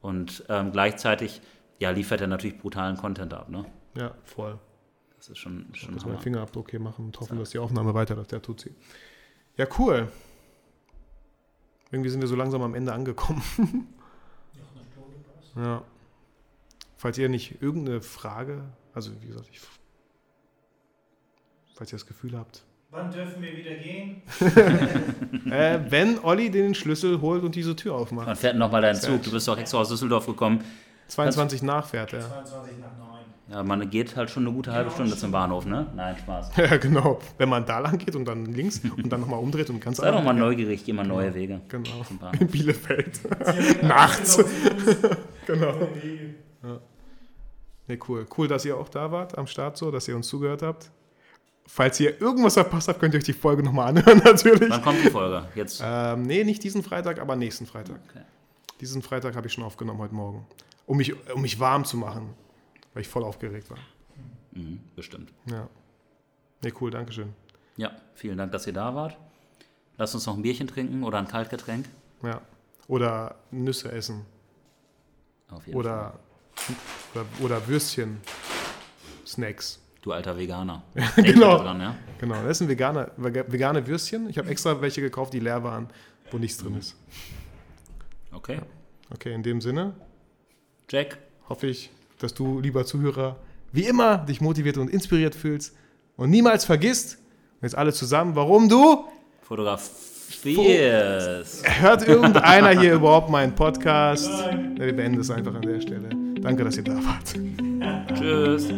S1: Und ähm, gleichzeitig ja, liefert er natürlich brutalen Content ab. Ne?
S2: ja voll.
S1: Das ist schon, schon
S2: Muss meinen. Fingerabdruck hier machen und hoffen, dass die Aufnahme weiterläuft. Ja, tut sie. Ja, cool. Irgendwie sind wir so langsam am Ende angekommen. ja. Falls ihr nicht irgendeine Frage, also wie gesagt, ich, falls ihr das Gefühl habt,
S6: Wann dürfen wir wieder gehen?
S2: äh, wenn Olli den Schlüssel holt und diese Tür aufmacht.
S1: Dann fährt nochmal dein Zug. Du bist doch extra aus Düsseldorf gekommen.
S2: 22 nachfährt er.
S6: 22 nach 9.
S1: Ja, man geht halt schon eine gute halbe Stunde zum Bahnhof, ne? Nein, Spaß.
S2: Ja, genau. Wenn man da lang geht und dann links und dann nochmal umdreht und ganz
S1: Sei doch mal neugierig, geh mal neue Wege.
S2: Genau. In Bielefeld. Nachts. genau. Ja. Nee, cool. Cool, dass ihr auch da wart am Start so, dass ihr uns zugehört habt. Falls ihr irgendwas verpasst habt, könnt ihr euch die Folge nochmal anhören, natürlich.
S1: Wann kommt die Folge? Jetzt.
S2: Ähm, nee, nicht diesen Freitag, aber nächsten Freitag.
S1: Okay.
S2: Diesen Freitag habe ich schon aufgenommen heute Morgen. Um mich, um mich warm zu machen, weil ich voll aufgeregt war.
S1: Mhm, bestimmt.
S2: Ja. Nee, cool, Dankeschön.
S1: Ja, vielen Dank, dass ihr da wart. Lasst uns noch ein Bierchen trinken oder ein Kaltgetränk.
S2: Ja. Oder Nüsse essen.
S1: Auf jeden Fall.
S2: Oder, oder, oder Würstchen. Snacks.
S1: Du alter Veganer.
S2: Genau.
S1: Dran, ja?
S2: Genau, das sind vegane, vegane Würstchen. Ich habe extra welche gekauft, die leer waren, wo nichts drin ist.
S1: Okay.
S2: Okay, in dem Sinne
S1: Jack,
S2: hoffe ich, dass du, lieber Zuhörer, wie immer dich motiviert und inspiriert fühlst und niemals vergisst, jetzt alle zusammen, warum du
S1: fotografierst.
S2: hört irgendeiner hier überhaupt meinen Podcast? Ja, wir beenden das einfach an der Stelle. Danke, dass ihr da wart.
S1: Tschüss.